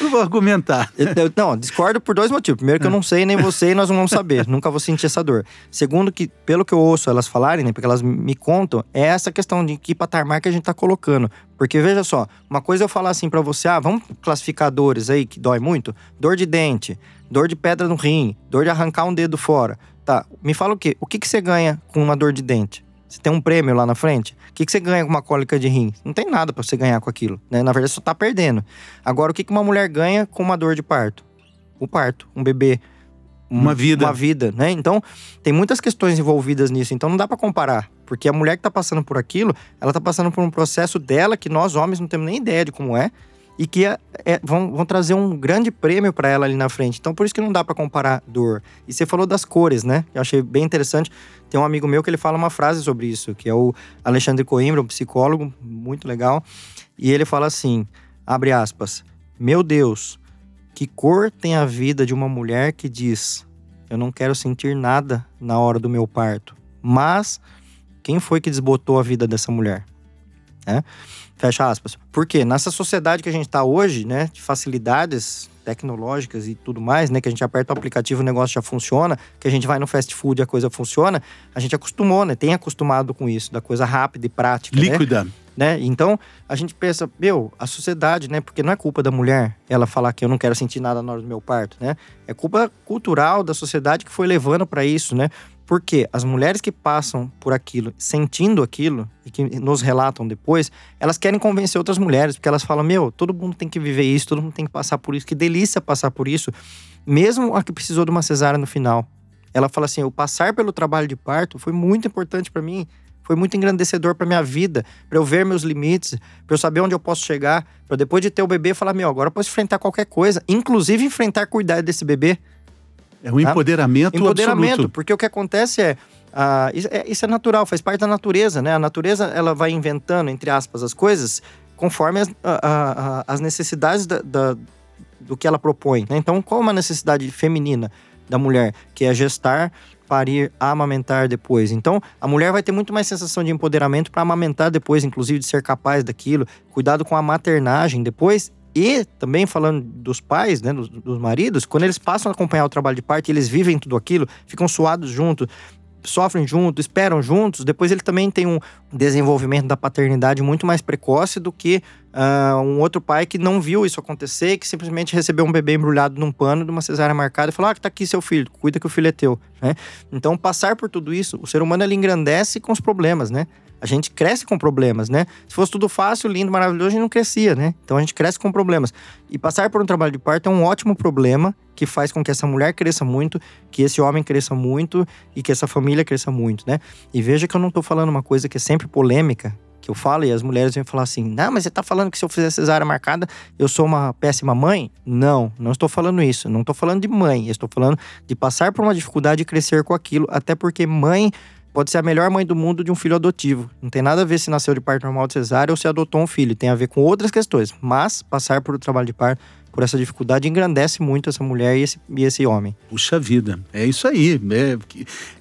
não, vou argumentar. Eu, não, discordo por dois motivos. Primeiro, que eu não sei, nem você, e nós não vamos saber. Nunca vou sentir essa dor. Segundo, que pelo que eu ouço elas falarem, né? Porque elas me contam, é essa questão de que patamar que a gente tá colocando. Porque veja só, uma coisa é eu falar assim para você, ah, vamos classificar dores aí que dói muito? Dor de dente, dor de pedra no rim, dor de arrancar um dedo fora. Tá, me fala o quê? O que, que você ganha com uma dor de dente? Você tem um prêmio lá na frente? O que, que você ganha com uma cólica de rim? Não tem nada para você ganhar com aquilo, né? Na verdade, você só tá perdendo. Agora, o que, que uma mulher ganha com uma dor de parto? O parto, um bebê. uma vida. Uma vida, né? Então, tem muitas questões envolvidas nisso. Então, não dá para comparar. Porque a mulher que tá passando por aquilo, ela tá passando por um processo dela que nós homens não temos nem ideia de como é. E que é, é, vão, vão trazer um grande prêmio para ela ali na frente. Então, por isso que não dá para comparar dor. E você falou das cores, né? Eu achei bem interessante. Tem um amigo meu que ele fala uma frase sobre isso, que é o Alexandre Coimbra, um psicólogo muito legal. E ele fala assim: abre aspas, meu Deus, que cor tem a vida de uma mulher que diz: Eu não quero sentir nada na hora do meu parto. Mas quem foi que desbotou a vida dessa mulher? É? Fecha aspas. Por quê? Nessa sociedade que a gente está hoje, né, de facilidades tecnológicas e tudo mais, né, que a gente aperta o aplicativo, o negócio já funciona, que a gente vai no fast food e a coisa funciona, a gente acostumou, né, tem acostumado com isso, da coisa rápida e prática, né? Líquida. Né? né? Então, a gente pensa, meu, a sociedade, né? Porque não é culpa da mulher ela falar que eu não quero sentir nada na hora do meu parto, né? É culpa cultural da sociedade que foi levando para isso, né? Porque as mulheres que passam por aquilo, sentindo aquilo, e que nos relatam depois, elas querem convencer outras mulheres, porque elas falam: Meu, todo mundo tem que viver isso, todo mundo tem que passar por isso, que delícia passar por isso, mesmo a que precisou de uma cesárea no final. Ela fala assim: O passar pelo trabalho de parto foi muito importante para mim, foi muito engrandecedor para minha vida, para eu ver meus limites, para eu saber onde eu posso chegar, para depois de ter o bebê falar: Meu, agora eu posso enfrentar qualquer coisa, inclusive enfrentar cuidar desse bebê. É um tá? empoderamento, empoderamento absoluto. porque o que acontece é, ah, isso é, isso é natural, faz parte da natureza, né? A natureza ela vai inventando, entre aspas, as coisas conforme as, a, a, as necessidades da, da, do que ela propõe. Né? Então, qual é uma necessidade feminina da mulher? Que é gestar, parir, amamentar depois. Então, a mulher vai ter muito mais sensação de empoderamento para amamentar depois, inclusive de ser capaz daquilo, cuidado com a maternagem depois e também falando dos pais, né, dos, dos, maridos, quando eles passam a acompanhar o trabalho de parto, eles vivem tudo aquilo, ficam suados juntos, sofrem juntos, esperam juntos, depois ele também tem um desenvolvimento da paternidade muito mais precoce do que uh, um outro pai que não viu isso acontecer, que simplesmente recebeu um bebê embrulhado num pano de uma cesárea marcada e falou: Ah, tá aqui seu filho, cuida que o filho é teu. Né? Então, passar por tudo isso, o ser humano ele engrandece com os problemas, né? A gente cresce com problemas, né? Se fosse tudo fácil, lindo, maravilhoso, a gente não crescia, né? Então a gente cresce com problemas. E passar por um trabalho de parto é um ótimo problema que faz com que essa mulher cresça muito, que esse homem cresça muito e que essa família cresça muito, né? E veja que eu não tô falando uma coisa que é sempre polêmica, que eu falo e as mulheres vêm falar assim: não, mas você tá falando que se eu fizer cesárea marcada, eu sou uma péssima mãe? Não, não estou falando isso. Não estou falando de mãe, estou falando de passar por uma dificuldade e crescer com aquilo, até porque mãe pode ser a melhor mãe do mundo de um filho adotivo. Não tem nada a ver se nasceu de parto normal de cesárea ou se adotou um filho. Tem a ver com outras questões. Mas passar por o trabalho de parto, por essa dificuldade, engrandece muito essa mulher e esse, e esse homem. Puxa vida, é isso aí.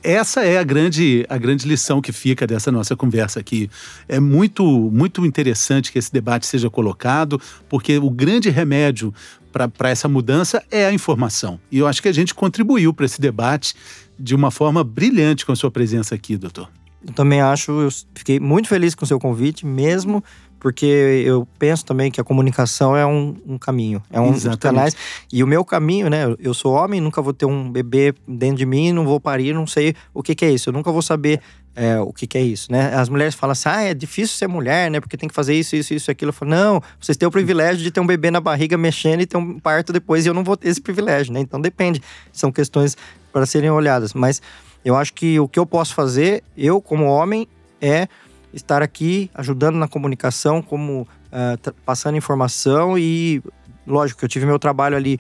É, essa é a grande, a grande lição que fica dessa nossa conversa aqui. É muito, muito interessante que esse debate seja colocado, porque o grande remédio para essa mudança é a informação. E eu acho que a gente contribuiu para esse debate de uma forma brilhante com a sua presença aqui, doutor. Eu também acho, eu fiquei muito feliz com o seu convite, mesmo porque eu penso também que a comunicação é um, um caminho, é um Exatamente. dos canais. E o meu caminho, né? Eu sou homem, nunca vou ter um bebê dentro de mim, não vou parir, não sei o que, que é isso. Eu nunca vou saber é, o que, que, é isso, né? As mulheres falam assim, ah, é difícil ser mulher, né? Porque tem que fazer isso, isso, isso, aquilo. Eu falo, não, vocês têm o privilégio de ter um bebê na barriga mexendo e ter um parto depois, e eu não vou ter esse privilégio, né? Então depende, são questões para serem olhadas. Mas eu acho que o que eu posso fazer, eu como homem, é estar aqui ajudando na comunicação, como uh, passando informação e, lógico, eu tive meu trabalho ali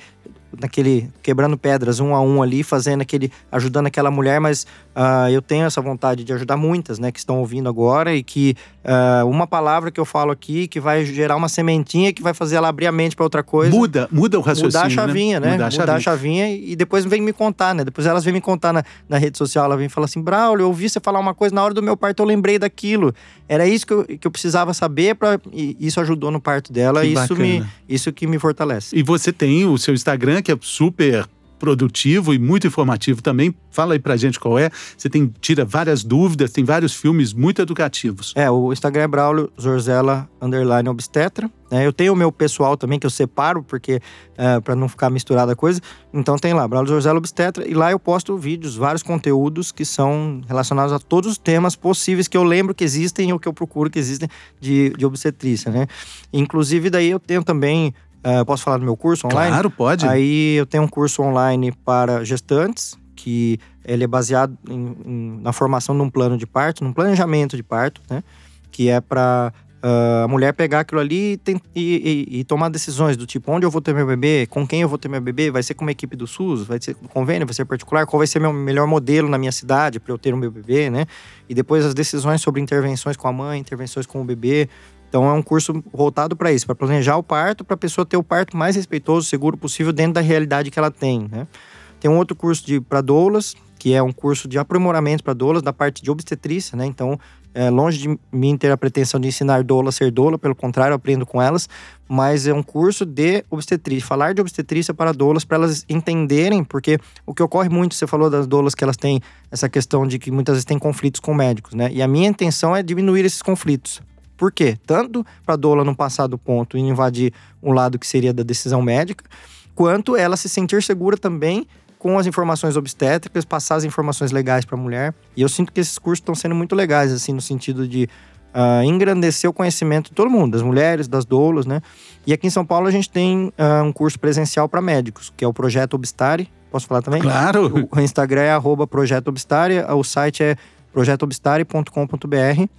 naquele quebrando pedras um a um ali, fazendo aquele ajudando aquela mulher, mas uh, eu tenho essa vontade de ajudar muitas, né, que estão ouvindo agora e que uh, uma palavra que eu falo aqui que vai gerar uma sementinha que vai fazer ela abrir a mente para outra coisa. Muda, muda o raciocínio, mudar a né? chavinha, né? né? Mudar, a, chavinha. a chavinha e depois vem me contar, né? Depois elas vêm me contar na, na rede social, ela vem falar assim: "Braulio, eu ouvi você falar uma coisa na hora do meu parto, eu lembrei daquilo. Era isso que eu, que eu precisava saber para isso ajudou no parto dela, que isso bacana. me isso que me fortalece. E você tem o seu Instagram que é super produtivo e muito informativo também. Fala aí pra gente qual é. Você tem, tira várias dúvidas, tem vários filmes muito educativos. É, o Instagram é Braulio Zorzella Underline Obstetra. É, eu tenho o meu pessoal também, que eu separo, porque é, para não ficar misturada a coisa. Então tem lá, Braulio Zorzella Obstetra, e lá eu posto vídeos, vários conteúdos que são relacionados a todos os temas possíveis que eu lembro que existem ou que eu procuro que existem de, de obstetrícia, né? Inclusive, daí eu tenho também Uh, posso falar do meu curso online? Claro, pode. Aí eu tenho um curso online para gestantes, que ele é baseado em, em, na formação de um plano de parto, num planejamento de parto, né? Que é para Uh, a mulher pegar aquilo ali e, tem, e, e, e, tomar decisões do tipo onde eu vou ter meu bebê, com quem eu vou ter meu bebê, vai ser com uma equipe do SUS, vai ser com convênio, vai ser particular, qual vai ser meu melhor modelo na minha cidade para eu ter o meu bebê, né? E depois as decisões sobre intervenções com a mãe, intervenções com o bebê. Então é um curso voltado para isso, para planejar o parto, para a pessoa ter o parto mais respeitoso, seguro possível dentro da realidade que ela tem, né? Tem um outro curso de para doulas, que é um curso de aprimoramento para doulas da parte de obstetrícia, né? Então, é, longe de mim ter a pretensão de ensinar doula a ser doula, pelo contrário, aprendo com elas, mas é um curso de obstetrícia, falar de obstetrícia para doulas, para elas entenderem, porque o que ocorre muito, você falou das doulas que elas têm essa questão de que muitas vezes têm conflitos com médicos, né? E a minha intenção é diminuir esses conflitos. Por quê? Tanto para a doula não passar do ponto e invadir um lado que seria da decisão médica, quanto ela se sentir segura também com as informações obstétricas, passar as informações legais para a mulher. E eu sinto que esses cursos estão sendo muito legais, assim, no sentido de uh, engrandecer o conhecimento de todo mundo, das mulheres, das doulas, né? E aqui em São Paulo a gente tem uh, um curso presencial para médicos, que é o Projeto Obstare. Posso falar também? Claro! O Instagram é arroba Projeto Obstare, o site é projetoobstare.com.br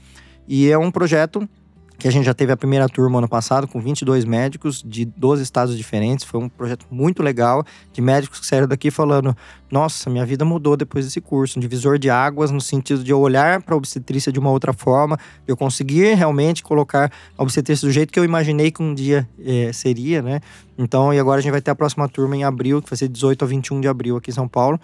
e é um projeto que a gente já teve a primeira turma ano passado com 22 médicos de 12 estados diferentes. Foi um projeto muito legal de médicos que saíram daqui falando: "Nossa, minha vida mudou depois desse curso, um divisor de águas no sentido de eu olhar para a obstetrícia de uma outra forma, eu conseguir realmente colocar a obstetrícia do jeito que eu imaginei que um dia é, seria, né? Então, e agora a gente vai ter a próxima turma em abril, que vai ser 18 a 21 de abril aqui em São Paulo.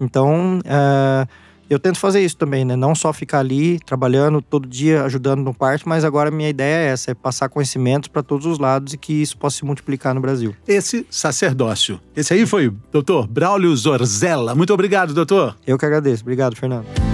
Então, uh, eu tento fazer isso também, né? Não só ficar ali trabalhando todo dia, ajudando no parto, mas agora a minha ideia é essa, é passar conhecimentos para todos os lados e que isso possa se multiplicar no Brasil. Esse sacerdócio. Esse aí foi o doutor Braulio Zorzella. Muito obrigado, doutor. Eu que agradeço. Obrigado, Fernando.